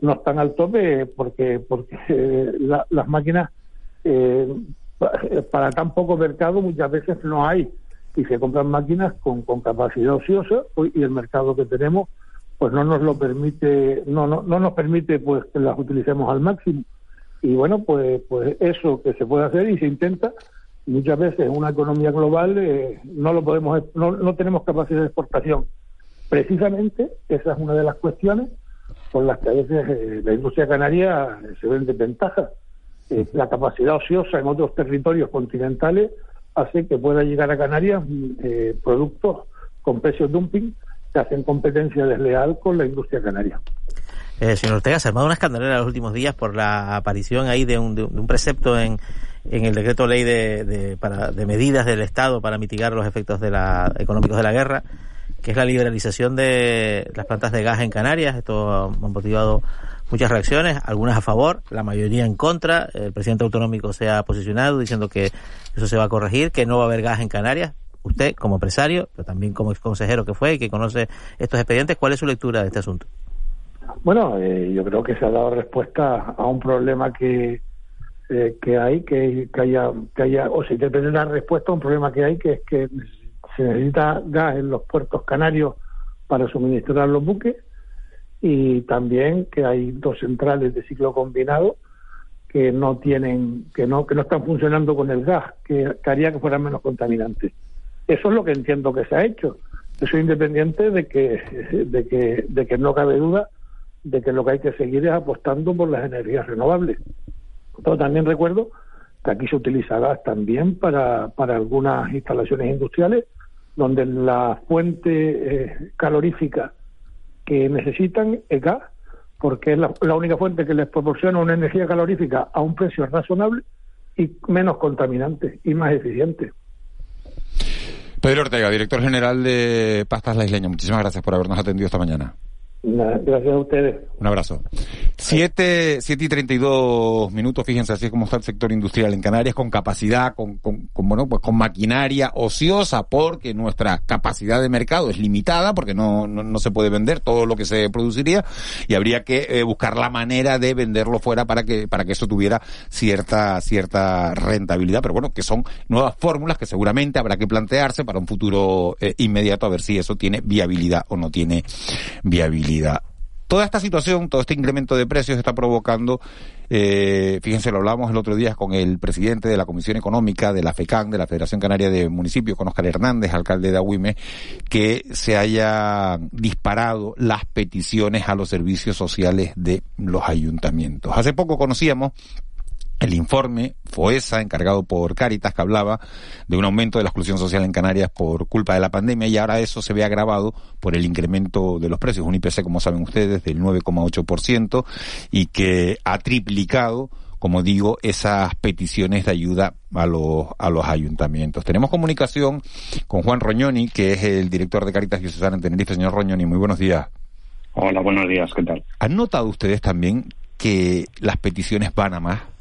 no están al tope porque porque eh, las máquinas eh, para tan poco mercado muchas veces no hay y se compran máquinas con, con capacidad ociosa pues, y el mercado que tenemos pues no nos lo permite no, no no nos permite pues que las utilicemos al máximo y bueno pues pues eso que se puede hacer y se intenta muchas veces en una economía global eh, no lo podemos no, no tenemos capacidad de exportación precisamente esa es una de las cuestiones con las que a veces eh, la industria canaria eh, se ve en desventaja. Eh, la capacidad ociosa en otros territorios continentales hace que pueda llegar a Canarias mm, productos con precios dumping que hacen competencia desleal con la industria canaria. Señor Ortega, se ha armado una escandalera en los últimos días por la aparición ahí de un, de un precepto en, en el decreto ley de, de, para, de medidas del Estado para mitigar los efectos de la, económicos de la guerra que es la liberalización de las plantas de gas en Canarias. Esto ha motivado muchas reacciones, algunas a favor, la mayoría en contra. El presidente autonómico se ha posicionado diciendo que eso se va a corregir, que no va a haber gas en Canarias. Usted, como empresario, pero también como ex consejero que fue y que conoce estos expedientes, ¿cuál es su lectura de este asunto? Bueno, eh, yo creo que se ha dado respuesta a un problema que, eh, que hay, que, que, haya, que haya, o se respuesta a un problema que hay, que es que se necesita gas en los puertos canarios para suministrar los buques y también que hay dos centrales de ciclo combinado que no tienen que no que no están funcionando con el gas que, haría que fueran menos contaminantes. Eso es lo que entiendo que se ha hecho. Eso independiente de que de que de que no cabe duda de que lo que hay que seguir es apostando por las energías renovables pero también recuerdo que aquí se utiliza gas también para para algunas instalaciones industriales donde la fuente eh, calorífica que necesitan es gas, porque es la, única fuente que les proporciona una energía calorífica a un precio razonable y menos contaminante y más eficiente. Pedro Ortega, director general de Pastas La Isleña, muchísimas gracias por habernos atendido esta mañana. Gracias a ustedes. Un abrazo. Siete, siete y treinta y dos minutos, fíjense así es como está el sector industrial en Canarias, con capacidad, con, con, bueno, pues con maquinaria ociosa, porque nuestra capacidad de mercado es limitada, porque no, no, se puede vender todo lo que se produciría, y habría que eh, buscar la manera de venderlo fuera para que, para que eso tuviera cierta, cierta rentabilidad, pero bueno, que son nuevas fórmulas que seguramente habrá que plantearse para un futuro eh, inmediato a ver si eso tiene viabilidad o no tiene viabilidad. Toda esta situación, todo este incremento de precios está provocando, eh, fíjense, lo hablamos el otro día con el presidente de la Comisión Económica de la FECAN, de la Federación Canaria de Municipios, con Oscar Hernández, alcalde de Agüime, que se haya disparado las peticiones a los servicios sociales de los ayuntamientos. Hace poco conocíamos el informe FOESA, encargado por Caritas, que hablaba de un aumento de la exclusión social en Canarias por culpa de la pandemia y ahora eso se ve agravado por el incremento de los precios, un IPC, como saben ustedes, del 9,8% y que ha triplicado como digo, esas peticiones de ayuda a los, a los ayuntamientos. Tenemos comunicación con Juan Roñoni, que es el director de Caritas Diocesana en Tenerife. Señor Roñoni, muy buenos días. Hola, buenos días, ¿qué tal? ¿Han notado ustedes también que las peticiones van a más?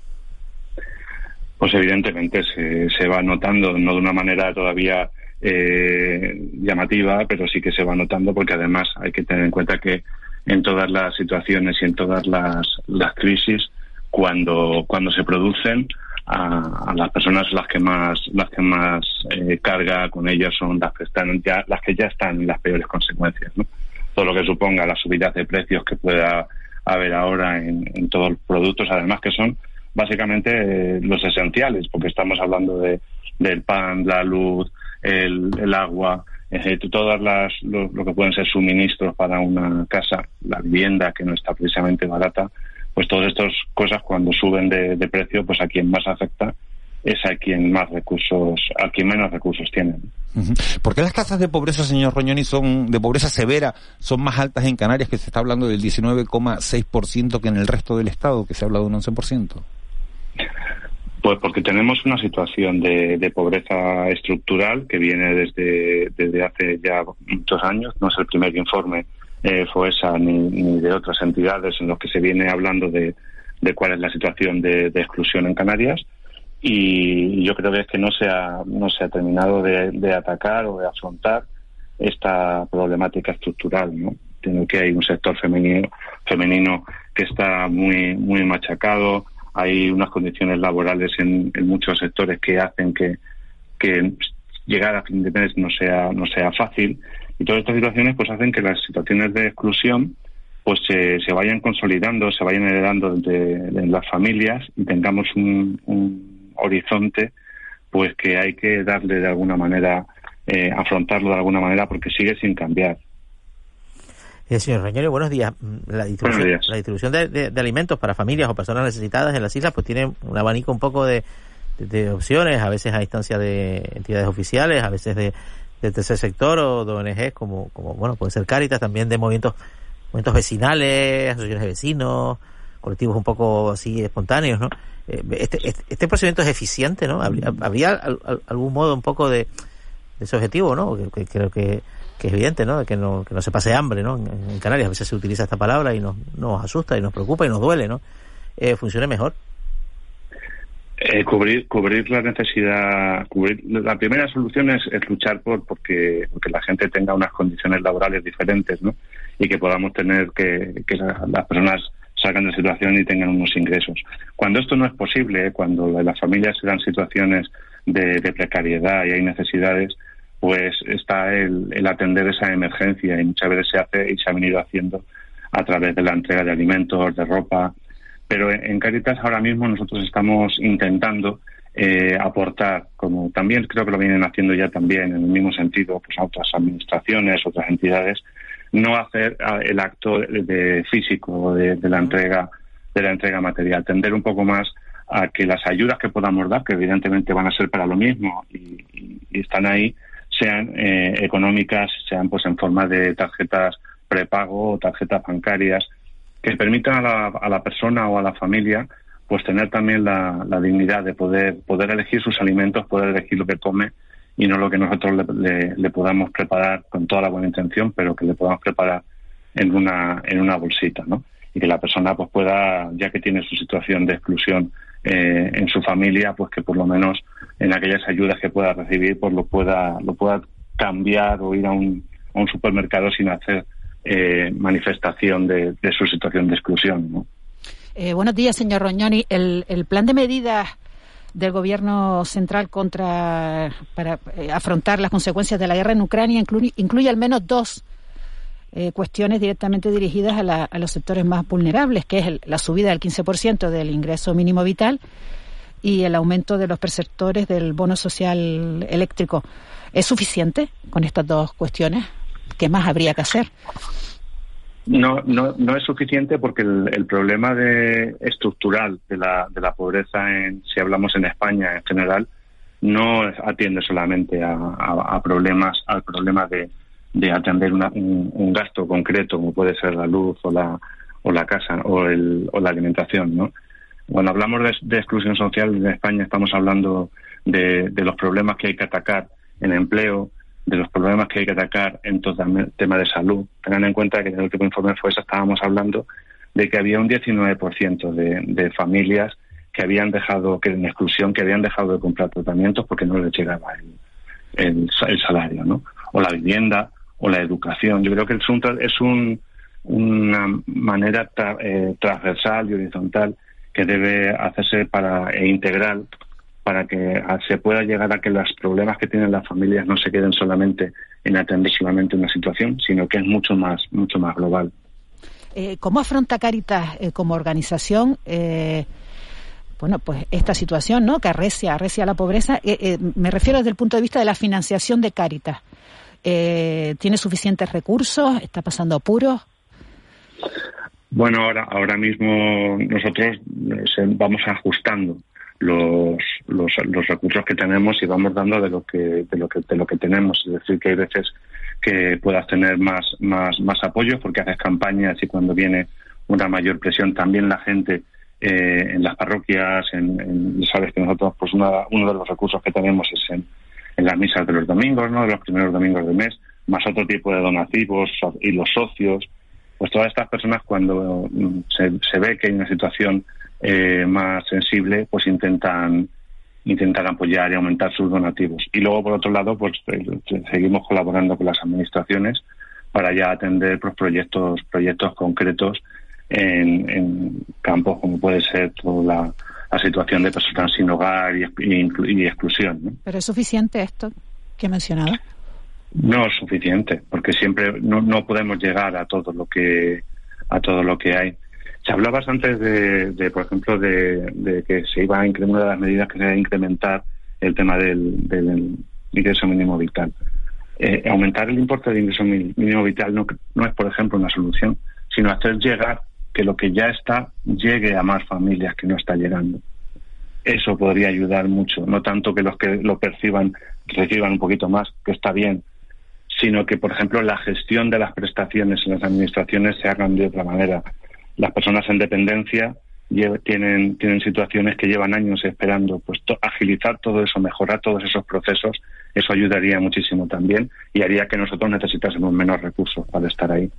Pues evidentemente se, se va notando, no de una manera todavía eh, llamativa, pero sí que se va notando porque además hay que tener en cuenta que en todas las situaciones y en todas las, las crisis, cuando, cuando se producen, a, las personas las que más las que más eh, carga con ellas son las que están ya las que ya están en las peores consecuencias ¿no? todo lo que suponga la subida de precios que pueda haber ahora en, todos los productos además que son básicamente eh, los esenciales porque estamos hablando de del pan la luz el, el agua eh, todas las lo, que pueden ser suministros para una casa la vivienda que no está precisamente barata pues todas estas cosas cuando suben de, precio, pues a quien más afecta es a quien más recursos, a quien menos recursos tiene. ¿Por qué las tasas de pobreza, señor Roñoni, son de pobreza severa, son más altas en Canarias, que se está hablando del 19,6% que en el resto del Estado, que se habla de un 11%? Pues porque tenemos una situación de, pobreza estructural que viene desde, desde hace ya muchos años. No es el primer informe eh, FOESA ni, de otras entidades en los que se viene hablando de, cuál es la situación de, exclusión en Canarias y yo creo que es que no se ha, no se ha terminado de, atacar o de afrontar esta problemática estructural, ¿no? Tengo que hay un sector femenino, femenino que está muy, muy machacado, hay unas condiciones laborales en, muchos sectores que hacen que, llegar a fin de mes no sea, no sea fácil y todas estas situaciones pues hacen que las situaciones de exclusión pues se, se vayan consolidando, se vayan heredando en las familias y tengamos un, horizonte pues que hay que darle de alguna manera, eh, afrontarlo de alguna manera porque sigue sin cambiar. Eh, señor Reñero, buenos días. La distribución, La distribución de, alimentos para familias o personas necesitadas en las islas pues tiene un abanico un poco de, de opciones, a veces a instancia de entidades oficiales, a veces de, tercer sector o de ONGs como, como bueno, puede ser Cáritas, también de movimientos, movimientos vecinales, asociaciones de vecinos, colectivos un poco así espontáneos, ¿no? Eh, este, este, este, procedimiento es eficiente, ¿no? ¿Habría, algún modo un poco de, de ese objetivo, ¿no? Que, creo que, que, es evidente, ¿no? Que no, que no se pase hambre, ¿no? En, Canarias a veces se utiliza esta palabra y nos, nos asusta y nos preocupa y nos duele, ¿no? Eh, funcione mejor. Eh, cubrir, cubrir la necesidad, cubrir, la primera solución es, luchar por porque, porque la gente tenga unas condiciones laborales diferentes, ¿no? Y que podamos tener que, que las personas salgan de situación y tengan unos ingresos. Cuando esto no es posible, cuando las familias se dan situaciones de, precariedad y hay necesidades, pues está el, el atender esa emergencia y muchas veces se hace y se ha venido haciendo a través de la entrega de alimentos, de ropa, pero en Caritas ahora mismo nosotros estamos intentando eh, aportar, como también creo que lo vienen haciendo ya también en el mismo sentido, pues a otras administraciones, otras entidades, no hacer el acto de, físico de, la entrega de la entrega material, tender un poco más a que las ayudas que podamos dar, que evidentemente van a ser para lo mismo y, están ahí, sean eh, económicas, sean pues en forma de tarjetas prepago o tarjetas bancarias, que permitan a la, a la persona o a la familia pues tener también la, dignidad de poder poder elegir sus alimentos, poder elegir lo que come y no lo que nosotros le, podamos preparar con toda la buena intención, pero que le podamos preparar en una en una bolsita, ¿no? Y que la persona pues pueda, ya que tiene su situación de exclusión eh, en su familia, pues que por lo menos en aquellas ayudas que pueda recibir, pues lo pueda lo pueda cambiar o ir a un, a un supermercado sin hacer eh, manifestación de, su situación de exclusión. Eh, buenos días, señor Roñoni. El, plan de medidas del gobierno central contra para eh, afrontar las consecuencias de la guerra en Ucrania incluye, al menos dos cuestiones directamente dirigidas a, los sectores más vulnerables, que es la subida del 15% del ingreso mínimo vital y el aumento de los perceptores del bono social eléctrico. ¿Es suficiente con estas dos cuestiones? ¿Qué más habría que hacer? No, no, no es suficiente porque el, problema de, estructural de la, de la pobreza, en, si hablamos en España en general, no atiende solamente a, problemas, al problema de, de atender un, gasto concreto, como puede ser la luz o la, o la casa o, el, o la alimentación, ¿no? Cuando hablamos de, exclusión social en España estamos hablando de, de los problemas que hay que atacar en empleo, de los problemas que hay que atacar en todo el tema de salud. Tengan en cuenta que en el último informe FOESA estábamos hablando de que había un 19% de, de familias que habían dejado, que en exclusión, que habían dejado de comprar tratamientos porque no les llegaba el, salario, ¿no? O la vivienda o la educación. Yo creo que es, un, es un, una manera eh, transversal y horizontal que debe hacerse para e integral para que se pueda llegar a que los problemas que tienen las familias no se queden solamente en atender solamente una situación, sino que es mucho más mucho más global. Eh, ¿Cómo afronta Caritas eh, como organización? Eh, bueno, pues esta situación, ¿no? Que arrecia, arrecia la pobreza. me refiero desde el punto de vista de la financiación de Caritas. ¿Tiene suficientes recursos? ¿Está pasando apuros? Bueno, ahora, ahora mismo nosotros vamos ajustando los, los, los, recursos que tenemos y vamos dando de lo que de lo que de lo que tenemos. Es decir que hay veces que puedas tener más más más apoyo porque haces campañas y cuando viene una mayor presión también la gente eh, en las parroquias en, sabes que nosotros pues uno de los recursos que tenemos es en, en las misas de los domingos no de los primeros domingos del mes más otro tipo de donativos y los socios pues todas estas personas cuando mm, se, ve que hay una situación eh, más sensible, pues intentan intentar apoyar y aumentar sus donativos. Y luego, por otro lado, pues eh, seguimos colaborando con las administraciones para ya atender pues, proyectos proyectos concretos en, campos como puede ser toda la, situación de personas sin hogar y, y, exclusión. ¿Pero es suficiente esto que he mencionado? No es suficiente, porque siempre no, no podemos llegar a todo lo que a todo lo que hay. Se hablabas antes de, por ejemplo, de, que se iba a incrementar de las medidas que se iba a incrementar el tema del, ingreso mínimo vital. Eh, aumentar el importe del ingreso mínimo vital no, no es, por ejemplo, una solución, sino hacer llegar que lo que ya está llegue a más familias que no está llegando. Eso podría ayudar mucho, no tanto que los que lo perciban reciban un poquito más, que está bien, sino que, por ejemplo, la gestión de las prestaciones en las administraciones se hagan de otra manera las personas en dependencia tienen, tienen situaciones que llevan años esperando. Pues agilizar todo eso, mejorar todos esos procesos, eso ayudaría muchísimo también y haría que nosotros necesitásemos menos recursos para estar ahí.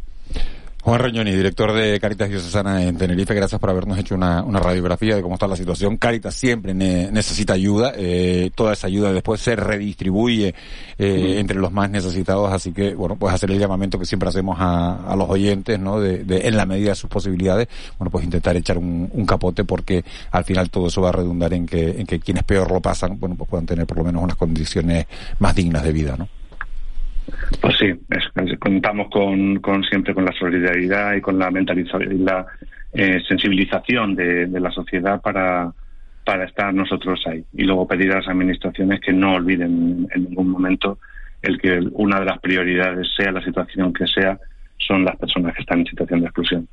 Juan Reñoni, director de Caritas Diocesana en Tenerife, gracias por habernos hecho una, radiografía de cómo está la situación. Caritas siempre necesita ayuda, eh, toda esa ayuda después se redistribuye eh, entre los más necesitados, así que, bueno, pues hacer el llamamiento que siempre hacemos a, los oyentes, ¿no? De, en la medida de sus posibilidades, bueno, pues intentar echar un, un, capote porque al final todo eso va a redundar en que, en que quienes peor lo pasan, bueno, pues puedan tener por lo menos unas condiciones más dignas de vida, ¿no? Pues sí, contamos con, con, siempre con la solidaridad y con la mentalización y la eh, sensibilización de, la sociedad para, para estar nosotros ahí. Y luego pedir a las administraciones que no olviden en ningún momento el que una de las prioridades, sea la situación que sea, son las personas que están en situación de exclusión.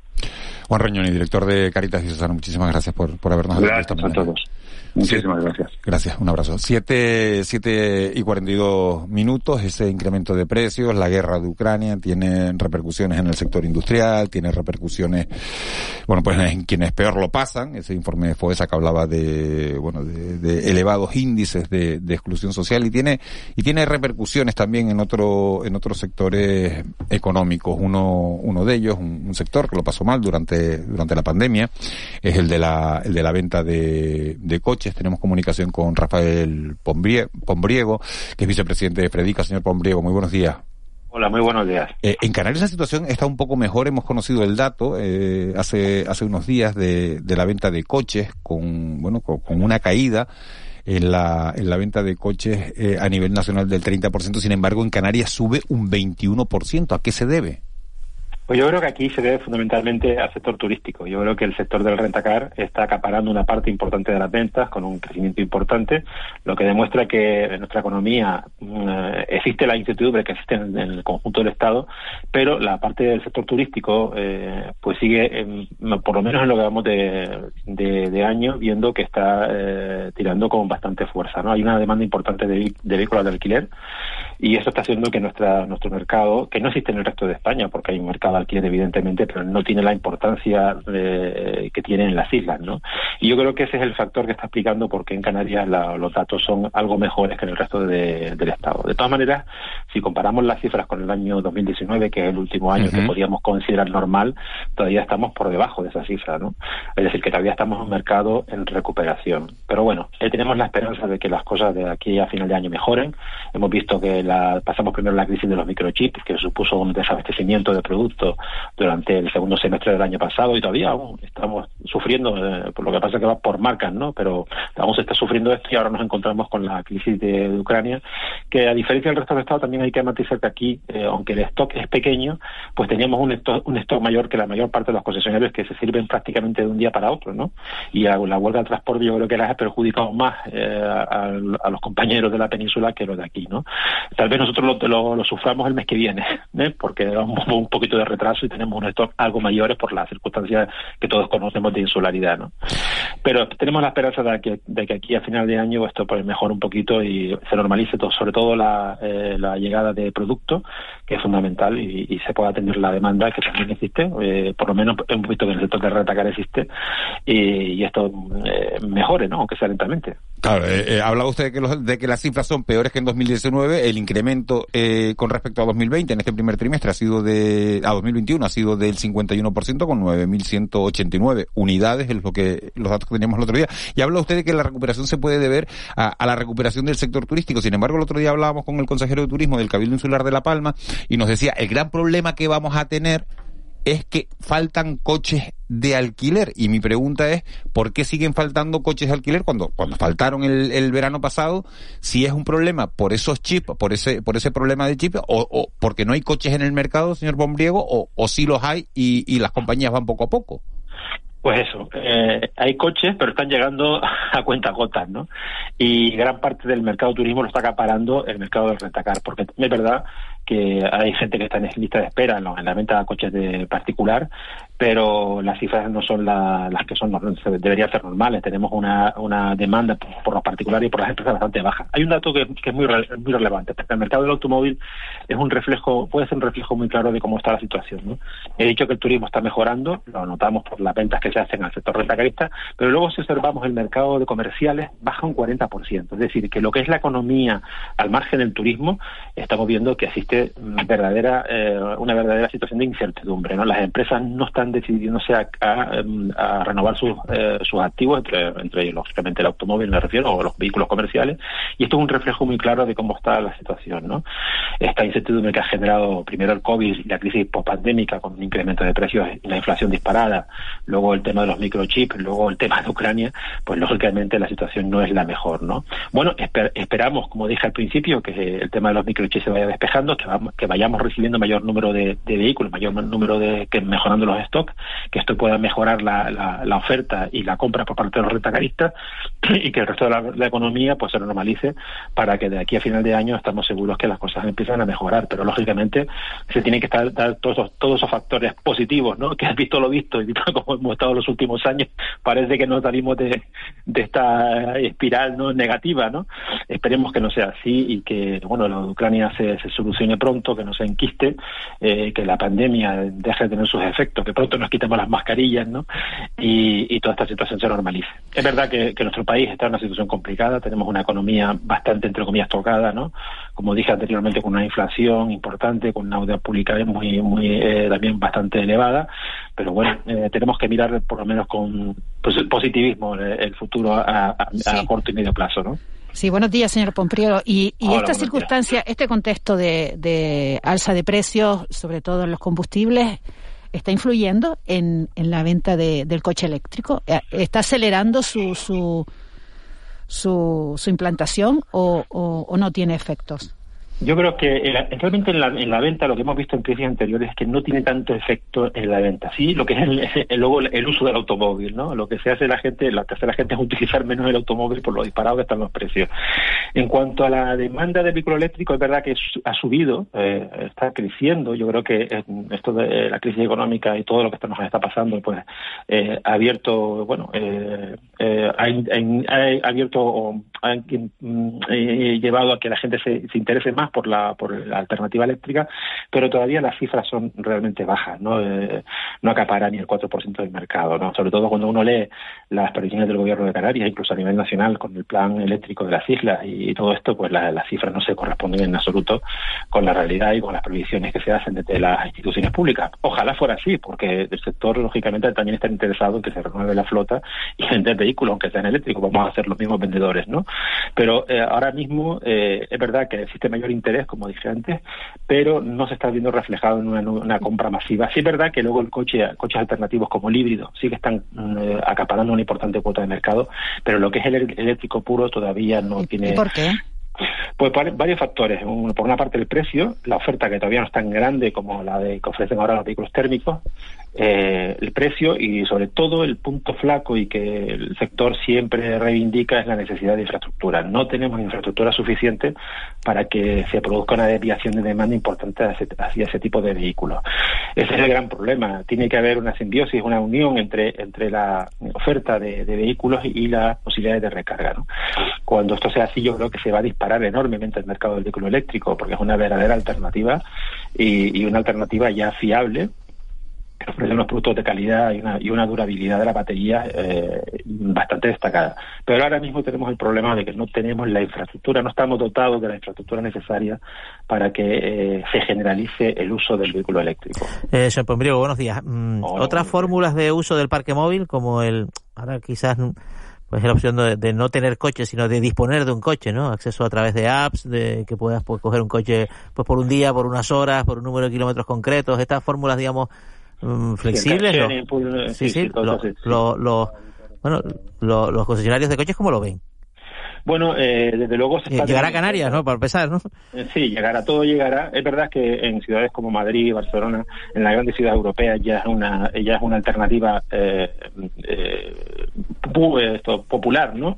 Juan Reñoni, director de Caritas y César, muchísimas gracias por, por habernos Gracias a todos. Muchísimas gracias. Gracias, un abrazo. Siete, siete y cuarenta y dos minutos, ese incremento de precios, la guerra de Ucrania tiene repercusiones en el sector industrial, tiene repercusiones, bueno, pues en quienes peor lo pasan. Ese informe de FOESA que hablaba de, bueno, de, elevados índices de, exclusión social y tiene, y tiene repercusiones también en otro, en otros sectores económicos. Uno, uno de ellos, un, sector que lo pasó mal durante, durante la pandemia, es el de la, el de la venta de, de coches tenemos comunicación con Rafael Pombriego, que es vicepresidente de Fredica. Señor Pombriego, muy buenos días. Hola, muy buenos días. Eh, en Canarias la situación está un poco mejor. Hemos conocido el dato eh, hace hace unos días de, de, la venta de coches con bueno con, una caída en la, en la venta de coches eh, a nivel nacional del 30%. Sin embargo, en Canarias sube un 21%. ¿A qué se debe? Pues yo creo que aquí se debe fundamentalmente al sector turístico. Yo creo que el sector del rentacar está acaparando una parte importante de las ventas con un crecimiento importante, lo que demuestra que en nuestra economía mm, existe la incertidumbre que existe en, el conjunto del Estado, pero la parte del sector turístico eh, pues sigue, por lo menos en lo que vamos de, de, año, viendo que está eh, tirando con bastante fuerza. ¿no? Hay una demanda importante de, de vehículos de alquiler y eso está haciendo que nuestra, nuestro mercado, que no existe en el resto de España, porque hay un mercado alquiler, evidentemente, pero no tiene la importancia que tiene en las islas, ¿no? Y yo creo que ese es el factor que está explicando por qué en Canarias los datos son algo mejores que en el resto del Estado. De todas maneras, si comparamos las cifras con el año 2019, que es el último año que podíamos considerar normal, todavía estamos por debajo de esa cifra, ¿no? Es decir, que todavía estamos en un mercado en recuperación. Pero bueno, eh, tenemos la esperanza de que las cosas de aquí a final de año mejoren. Hemos visto que la, pasamos primero la crisis de los microchips, que supuso un desabastecimiento de productos durante el segundo semestre del año pasado y todavía aún estamos sufriendo, eh, por lo que pasa que va por marcas, ¿no? Pero aún se está sufriendo esto y ahora nos encontramos con la crisis de, Ucrania, que a diferencia del resto del Estado también hay que matizar que aquí, eh, aunque el stock es pequeño, pues teníamos un stock, mayor que la mayor parte de los concesionarios que se sirven prácticamente de un día para otro, ¿no? Y la, huelga de transporte yo creo que las ha perjudicado más eh, a, los compañeros de la península que los de aquí, ¿no? Tal vez nosotros lo, suframos el mes que viene, ¿eh? porque da un, poquito de retraso y tenemos un stock algo mayores por las circunstancias que todos conocemos de insularidad, ¿no? Pero tenemos la esperanza de que, de que aquí a final de año esto pues mejore un poquito y se normalice todo, sobre todo la, eh, la llegada de productos, que es fundamental, y, se pueda atender la demanda que también existe, eh, por lo menos hemos visto que en el sector de retacar existe, y, esto eh, mejore, ¿no? aunque sea lentamente. Claro, eh, hablaba usted de que, los, de que las cifras son peores que en 2019, el incremento con respecto a 2020 en este primer trimestre ha sido de, a 2021 ha sido del 51% con 9.189 unidades, es lo que, los datos que teníamos el otro día. Y habla usted de que la recuperación se puede deber a, la recuperación del sector turístico. Sin embargo, el otro día hablábamos con el consejero de turismo del Cabildo Insular de La Palma y nos decía, el gran problema que vamos a tener es que faltan coches de alquiler. Y mi pregunta es, ¿por qué siguen faltando coches de alquiler cuando, cuando faltaron el, verano pasado? Si es un problema por esos chips, por ese, por ese problema de chip, o, porque no hay coches en el mercado, señor Bombriego, o, o sí los hay y, y las compañías van poco a poco. Pues eso, eh, hay coches, pero están llegando a cuenta gotas, ¿no? Y gran parte del mercado turismo lo está acaparando el mercado del rentacar, porque es verdad que hay gente que está en lista de espera en la venta de coches de particular, pero las cifras no son las que son deberían ser normales. Tenemos una, una demanda por, los particulares y por las empresas bastante baja. Hay un dato que, es muy, muy relevante. El mercado del automóvil es un reflejo, puede ser un reflejo muy claro de cómo está la situación. ¿no? He dicho que el turismo está mejorando, lo notamos por las ventas que se hacen al sector rentacarista, pero luego si observamos el mercado de comerciales baja un 40%. Es decir, que lo que es la economía al margen del turismo, estamos viendo que existe verdadera, eh, una verdadera situación de incertidumbre. ¿no? Las empresas no están decidiéndose a, a, renovar sus, eh, sus activos, entre, entre ellos, lógicamente, el automóvil, me refiero, o los vehículos comerciales, y esto es un reflejo muy claro de cómo está la situación. ¿no? Esta incertidumbre que ha generado primero el COVID y la crisis post-pandémica con un incremento de precios y la inflación disparada, luego el tema de los microchips, luego el tema de Ucrania, pues lógicamente la situación no es la mejor. ¿no? Bueno, esperamos, como dije al principio, que el tema de los microchips se vaya despejando, que, vayamos recibiendo mayor número de, vehículos, mayor número de que mejorando los stocks que esto pueda mejorar la, oferta y la compra por parte de los rentacaristas y que el resto de la, economía pues se normalice para que de aquí a final de año estamos seguros que las cosas empiezan a mejorar. Pero lógicamente se tienen que estar dar todos, esos, todos esos factores positivos, ¿no? Que has visto lo visto y como hemos estado los últimos años, parece que no salimos de, esta espiral no negativa, ¿no? Esperemos que no sea así y que, bueno, la Ucrania se solucione pronto, que no se enquiste, eh, que la pandemia deje de tener sus efectos, que pronto nos quitemos las mascarillas, ¿no? Y, toda esta situación se normalice. Es verdad que, nuestro país está en una situación complicada, tenemos una economía bastante, entre comillas, tocada, ¿no? Como dije anteriormente, con una inflación importante, con una deuda pública muy, muy eh, también bastante elevada, pero bueno, eh, tenemos que mirar por lo menos con pues, positivismo el, futuro a, corto y medio plazo, ¿no? Sí, buenos días, señor Pompriero. Y, esta circunstancia, este contexto de, de, alza de precios, sobre todo en los combustibles, está influyendo en, en la venta de, del coche eléctrico? Eh, ¿Está acelerando su, su, su, su implantación o, o no tiene efectos? Yo creo que realmente en la, en la, venta lo que hemos visto en crisis anteriores es que no tiene tanto efecto en la venta. Sí, lo que es el, luego el uso del automóvil, ¿no? Lo que se hace la gente, lo que hace la gente es utilizar menos el automóvil por lo disparado que están los precios. En cuanto a la demanda de vehículo eléctrico, es verdad que ha subido, eh, está creciendo. Yo creo que esto de la crisis económica y todo lo que nos está pasando, pues eh, ha abierto, bueno, eh, ha, abierto o ha mm, llevado a que la gente se, se interese más más por la, por la alternativa eléctrica, pero todavía las cifras son realmente bajas, no, eh, no acapara ni el 4% del mercado, ¿no? sobre todo cuando uno lee las previsiones del gobierno de Canarias, incluso a nivel nacional, con el plan eléctrico de las islas y, todo esto, pues las cifras no se corresponden en absoluto con la realidad y con las previsiones que se hacen desde las instituciones públicas. Ojalá fuera así, porque el sector, lógicamente, también está interesado en que se renueve la flota y vender vehículos, aunque sean eléctricos, vamos a ser los mismos vendedores, ¿no? Pero eh, ahora mismo eh, es verdad que existe mayor interés, como dije antes, pero no se está viendo reflejado en una, compra masiva. Sí es verdad que luego el coche, coches alternativos como el híbrido sí que están eh, acaparando una importante cuota de mercado, pero lo que es el eléctrico puro todavía no tiene... ¿Y por qué? Pues varios factores. por una parte el precio, la oferta que todavía no es tan grande como la de que ofrecen ahora los vehículos térmicos, eh, el precio y sobre todo el punto flaco y que el sector siempre reivindica es la necesidad de infraestructura. No tenemos infraestructura suficiente para que se produzca una desviación de demanda importante hacia ese, tipo de vehículos. Ese es el gran problema. Tiene que haber una simbiosis, una unión entre, entre la oferta de, vehículos y las posibilidades de recarga. Cuando esto sea así, yo creo que se va a disparar enormemente el mercado del vehículo eléctrico porque es una verdadera alternativa y una alternativa ya fiable que ofrecen unos productos de calidad y una, y una durabilidad de la batería eh, bastante destacada. Pero ahora mismo tenemos el problema de que no tenemos la infraestructura, no estamos dotados de la infraestructura necesaria para que eh, se generalice el uso del vehículo eléctrico. Eh, señor Pombriego, buenos días. Mm, ¿Otras fórmulas de uso del parque móvil, como el, ahora quizás pues la opción de, no tener coche, sino de disponer de un coche, ¿no? Acceso a través de apps, de que puedas pues, coger un coche pues por un día, por unas horas, por un número de kilómetros concretos. Estas fórmulas, digamos, Mm, flexibles. sí, sí, bueno, los concesionarios de coches, ¿cómo lo ven? Bueno, eh, desde luego se está Llegará a Canarias, ¿no? Para empezar, ¿no? Eh, sí, llegará, todo llegará. Es verdad que en ciudades como Madrid, Barcelona, en las grandes ciudades europeas ya es una, ya es una alternativa eh, eh, popular, ¿no?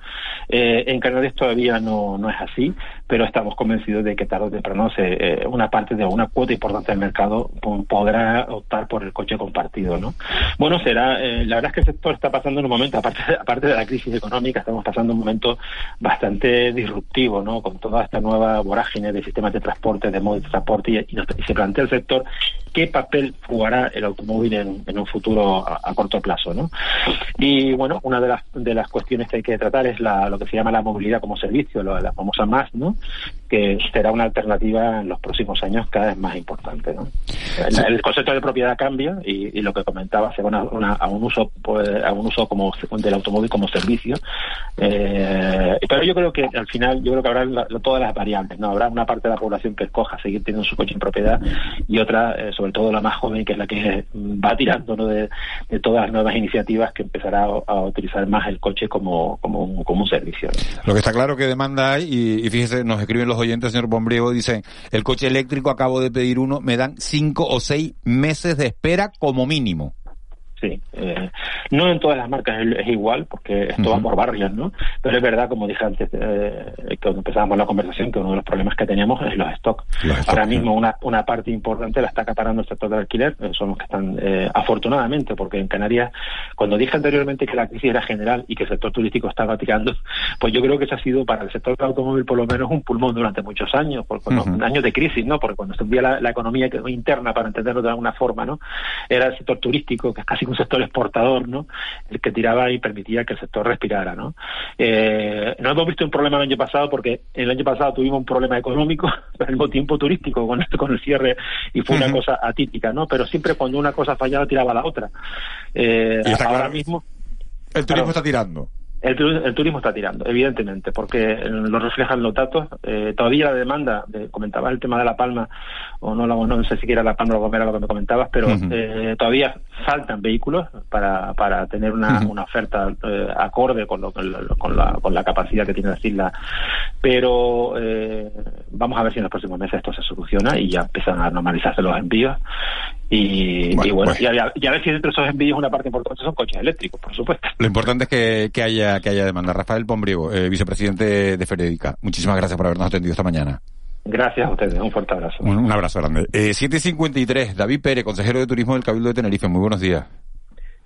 Eh, en Canarias todavía no, no es así, pero estamos convencidos de que tarde o temprano eh, una parte de una cuota importante del mercado podrá optar por el coche compartido, ¿no? Bueno, será, eh, la verdad es que el sector está pasando en un momento, aparte aparte de la crisis económica, estamos pasando un momento bastante disruptivo, ¿no? Con toda esta nueva vorágine de sistemas de transporte, de modo de transporte, y, se plantea el sector qué papel jugará el automóvil en, un futuro a, corto plazo, ¿no? Y bueno, una de las, de las cuestiones que hay que tratar es la, lo que se llama la movilidad como servicio, la famosa más, ¿no? Que será una alternativa en los próximos años cada vez más importante. ¿no? El, concepto de propiedad cambia y, lo que comentaba se va a un uso pues, a un uso como del automóvil como servicio. Eh, pero yo creo que al final yo creo que habrá todas las variables. no Habrá una parte de la población que escoja seguir teniendo su coche en propiedad y otra, eh, sobre todo la más joven, que es la que va tirando ¿no? de, todas las nuevas iniciativas que empezará a, utilizar más el coche como, como un servicio. Lo que está claro que demanda hay y, y fíjese, nos escriben los oyentes, señor Bombriego, dicen, el coche eléctrico acabo de pedir uno, me dan cinco o seis meses de espera como mínimo. Sí, eh, no en todas las marcas es, igual, porque esto va por barrios, ¿no? Pero es verdad, como dije antes, eh, cuando empezábamos la conversación, que uno de los problemas que teníamos es los stocks. Ahora mismo una, una parte importante la está acaparando el sector del alquiler, eh, son los que están, eh, afortunadamente, porque en Canarias, cuando dije anteriormente que la crisis era general y que el sector turístico estaba tirando, pues yo creo que eso ha sido para el sector del automóvil por lo menos un pulmón durante muchos años, por, años de crisis, ¿no? Porque cuando se la, la economía interna, para entenderlo de alguna forma, ¿no? Era el sector turístico, que es casi un sector exportador, ¿no? El que tiraba y permitía que el sector respirara, ¿no? Eh, no hemos visto un problema el año pasado porque el año pasado tuvimos un problema económico, pero al mismo tiempo turístico con con el cierre y fue una cosa atípica, ¿no? Pero siempre cuando una cosa fallaba tiraba la otra. Eh, ahora mismo el turismo está tirando. El, turismo está tirando, evidentemente, porque lo reflejan los datos. Eh, todavía la demanda, de, comentabas el tema de La Palma, o no, no, sé si era La Palma o Gomera lo que me comentabas, pero eh, todavía faltan vehículos para, para tener una, una oferta eh, acorde con, lo, con, la, con la capacidad que tiene la isla. Pero vamos a ver si en los próximos meses esto se soluciona y ya empiezan a normalizarse los envíos y bueno, y, a, ver si dentro de esos envíos una parte importante son coches eléctricos, por supuesto. Lo importante es que, que haya que haya demanda. Rafael Pombriego, eh, vicepresidente de Feridica, muchísimas gracias por habernos atendido esta mañana. Gracias a ustedes, un fuerte abrazo. Un, abrazo grande. Eh, 753, David Pérez, consejero de Turismo del Cabildo de Tenerife, muy buenos días.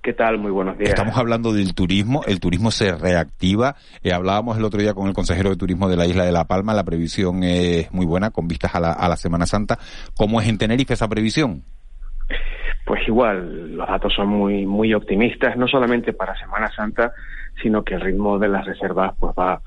¿Qué tal? Muy buenos días. Estamos hablando del turismo, el turismo se reactiva. Eh, hablábamos el otro día con el consejero de turismo de la isla de La Palma, la previsión es muy buena con vistas a la, a la Semana Santa. ¿Cómo es en Tenerife esa previsión? Pues igual, los datos son muy, muy optimistas, no solamente para Semana Santa, sino que el ritmo de las reservas pues va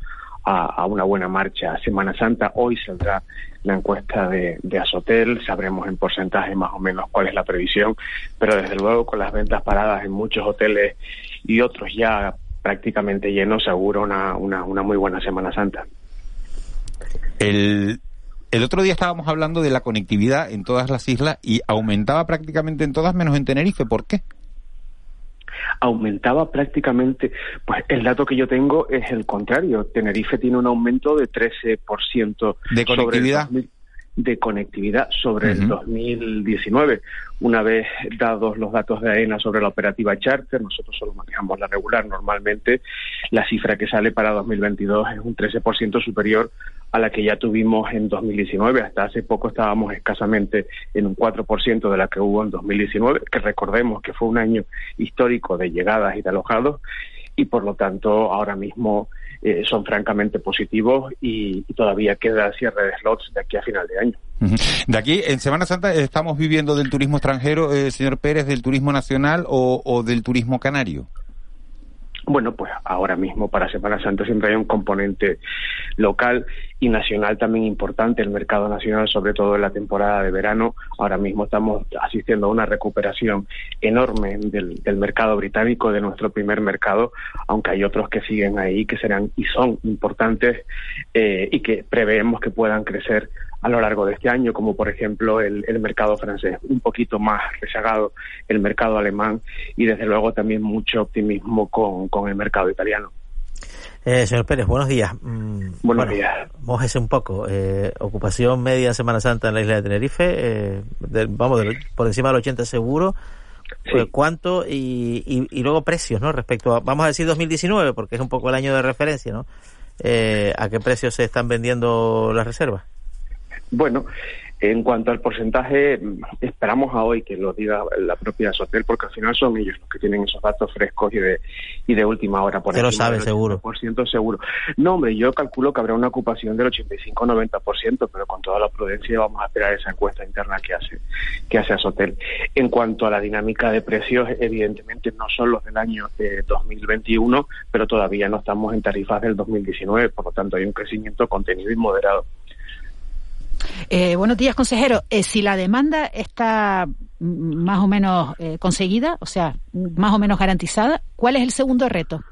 a, una buena marcha. Semana Santa, hoy saldrá la encuesta de, de Asotel, sabremos en porcentaje más o menos cuál es la previsión, pero desde luego con las ventas paradas en muchos hoteles y otros ya prácticamente llenos, seguro una, una, una muy buena Semana Santa. El, el otro día estábamos hablando de la conectividad en todas las islas y aumentaba prácticamente en todas menos en Tenerife. ¿Por qué? aumentaba prácticamente, pues el dato que yo tengo es el contrario. Tenerife tiene un aumento de 13% de conectividad. De conectividad sobre el 2019. Una vez dados los datos de AENA sobre la operativa Charter, nosotros solo manejamos la regular normalmente, la cifra que sale para 2022 es un 13% superior a la que ya tuvimos en 2019. Hasta hace poco estábamos escasamente en un 4% de la que hubo en 2019, que recordemos que fue un año histórico de llegadas y de alojados y por lo tanto ahora mismo eh, son francamente positivos y, todavía queda cierre de slots de aquí a final de año. De aquí, en Semana Santa, ¿estamos viviendo del turismo extranjero, eh, señor Pérez, del turismo nacional o del turismo canario? Bueno, pues ahora mismo para Semana Santa siempre hay un componente local y nacional también importante. El mercado nacional, sobre todo en la temporada de verano, ahora mismo estamos asistiendo a una recuperación enorme del, mercado británico, de nuestro primer mercado, aunque hay otros que siguen ahí, que serán y son importantes eh, y que preveemos que puedan crecer a lo largo de este año, como por ejemplo el, mercado francés, un poquito más rezagado el mercado alemán y desde luego también mucho optimismo con, con el mercado italiano. Eh, señor Pérez, buenos días. Mm, buenos días. Mójese un poco. Eh, ocupación media Semana Santa en la isla de Tenerife, eh, vamos, por encima del 80 seguro. Pues, ¿Cuánto? Y, y, y, luego precios, ¿no? Respecto a, vamos a decir 2019, porque es un poco el año de referencia, ¿no? Eh, ¿A qué precios se están vendiendo las reservas? Bueno, en cuanto al porcentaje, esperamos a hoy que lo diga la propia Sotel, porque al final son ellos los que tienen esos datos frescos y de, y de última hora. Por lo sabe, seguro. Por ciento seguro. No, hombre, yo calculo que habrá una ocupación del 85-90%, pero con toda la prudencia vamos a esperar esa encuesta interna que hace, que hace Sotel. En cuanto a la dinámica de precios, evidentemente no son los del año 2021, pero todavía no estamos en tarifas del 2019, por lo tanto hay un crecimiento contenido y moderado. Eh, buenos días, consejero. Eh, si la demanda está más o menos eh, conseguida, o sea, más o menos garantizada, ¿cuál es el segundo reto?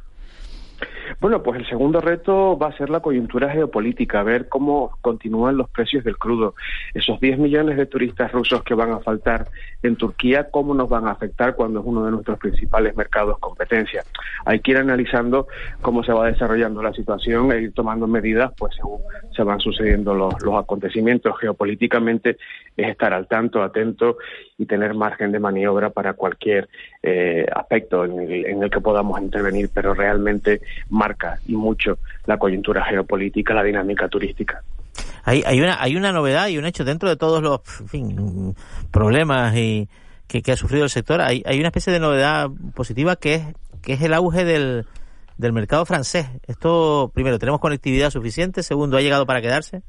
Bueno, pues el segundo reto va a ser la coyuntura geopolítica, ver cómo continúan los precios del crudo. Esos 10 millones de turistas rusos que van a faltar en Turquía, cómo nos van a afectar cuando es uno de nuestros principales mercados competencia. Hay que ir analizando cómo se va desarrollando la situación e ir tomando medidas, pues según se van sucediendo los, acontecimientos geopolíticamente, es estar al tanto, atento y tener margen de maniobra para cualquier eh, aspecto en el, en el que podamos intervenir, pero realmente marca y mucho la coyuntura geopolítica, la dinámica turística. Hay, hay, una, hay una novedad y un hecho dentro de todos los problemas y que, ha sufrido el sector. Hay, hay una especie de novedad positiva que es, que es el auge del, del mercado francés. Esto, primero, ¿tenemos conectividad suficiente? Segundo, ¿ha llegado para quedarse?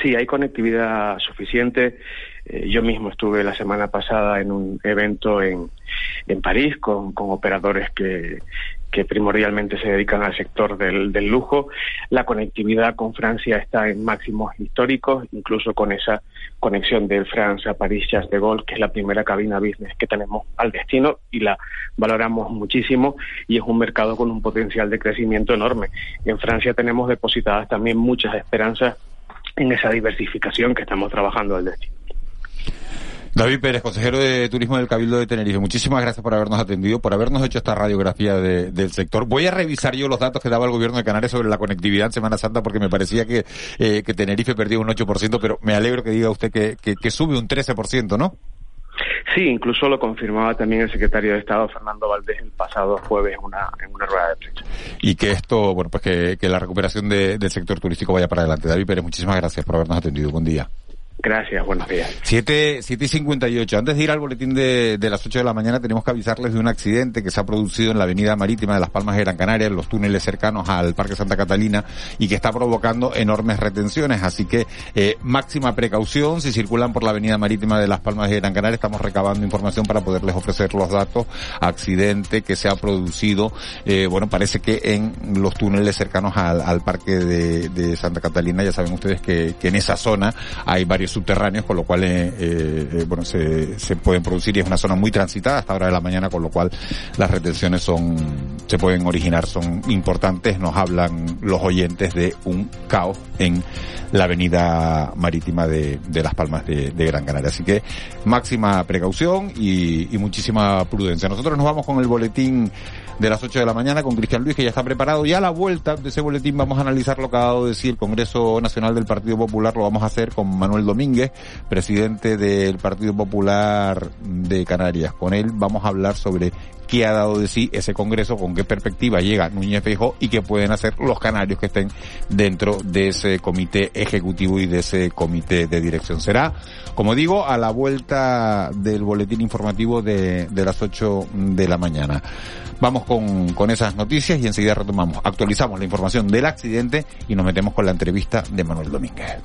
Sí, hay conectividad suficiente. Eh, yo mismo estuve la semana pasada en un evento en, en París con, con operadores que, que primordialmente se dedican al sector del, lujo. La conectividad con Francia está en máximos históricos, incluso con esa conexión de Francia a París Charles de Gaulle, que es la primera cabina business que tenemos al destino y la valoramos muchísimo y es un mercado con un potencial de crecimiento enorme. En Francia tenemos depositadas también muchas esperanzas en esa diversificación que estamos trabajando al destino. David Pérez, consejero de Turismo del Cabildo de Tenerife, muchísimas gracias por habernos atendido, por habernos hecho esta radiografía del sector. Voy a revisar yo los datos que daba el gobierno de Canarias sobre la conectividad en Semana Santa porque me parecía que, eh, que Tenerife perdía un 8%, pero me alegro que diga usted que, que, sube un 13%, ¿no? Sí, incluso lo confirmaba también el secretario de Estado, Fernando Valdés, el pasado jueves en una, en una rueda de prensa. Y que esto, bueno, pues que, que la recuperación del sector turístico vaya para adelante. David Pérez, muchísimas gracias por habernos atendido. Buen día. Gracias, buenos días. 7, y 58. Antes de ir al boletín de, de, las 8 de la mañana, tenemos que avisarles de un accidente que se ha producido en la avenida marítima de Las Palmas de Gran Canaria, en los túneles cercanos al Parque Santa Catalina, y que está provocando enormes retenciones. Así que eh, máxima precaución si circulan por la avenida marítima de Las Palmas de Gran Canaria. Estamos recabando información para poderles ofrecer los datos. Accidente que se ha producido, eh, bueno, parece que en los túneles cercanos al, al Parque de, de, Santa Catalina. Ya saben ustedes que, que en esa zona hay varios subterráneos, con lo cual, eh, eh, bueno, se, se pueden producir y es una zona muy transitada hasta hora de la mañana, con lo cual las retenciones son, se pueden originar, son importantes. Nos hablan los oyentes de un caos en la avenida marítima de, de Las Palmas de, Gran Canaria. Así que máxima precaución y muchísima prudencia. Nosotros nos vamos con el boletín de las 8 de la mañana con Cristian Luis, que ya está preparado. Ya a la vuelta de ese boletín vamos a analizar lo que ha dado de decir el Congreso Nacional del Partido Popular. Lo vamos a hacer con Manuel Domínguez, presidente del Partido Popular de Canarias. Con él vamos a hablar sobre qué ha dado de sí ese Congreso, con qué perspectiva llega Núñez Feijóo y qué pueden hacer los canarios que estén dentro de ese comité ejecutivo y de ese comité de dirección. Será, como digo, a la vuelta del boletín informativo de, de las 8 de la mañana. Vamos con, con esas noticias y enseguida retomamos. Actualizamos la información del accidente y nos metemos con la entrevista de Manuel Domínguez.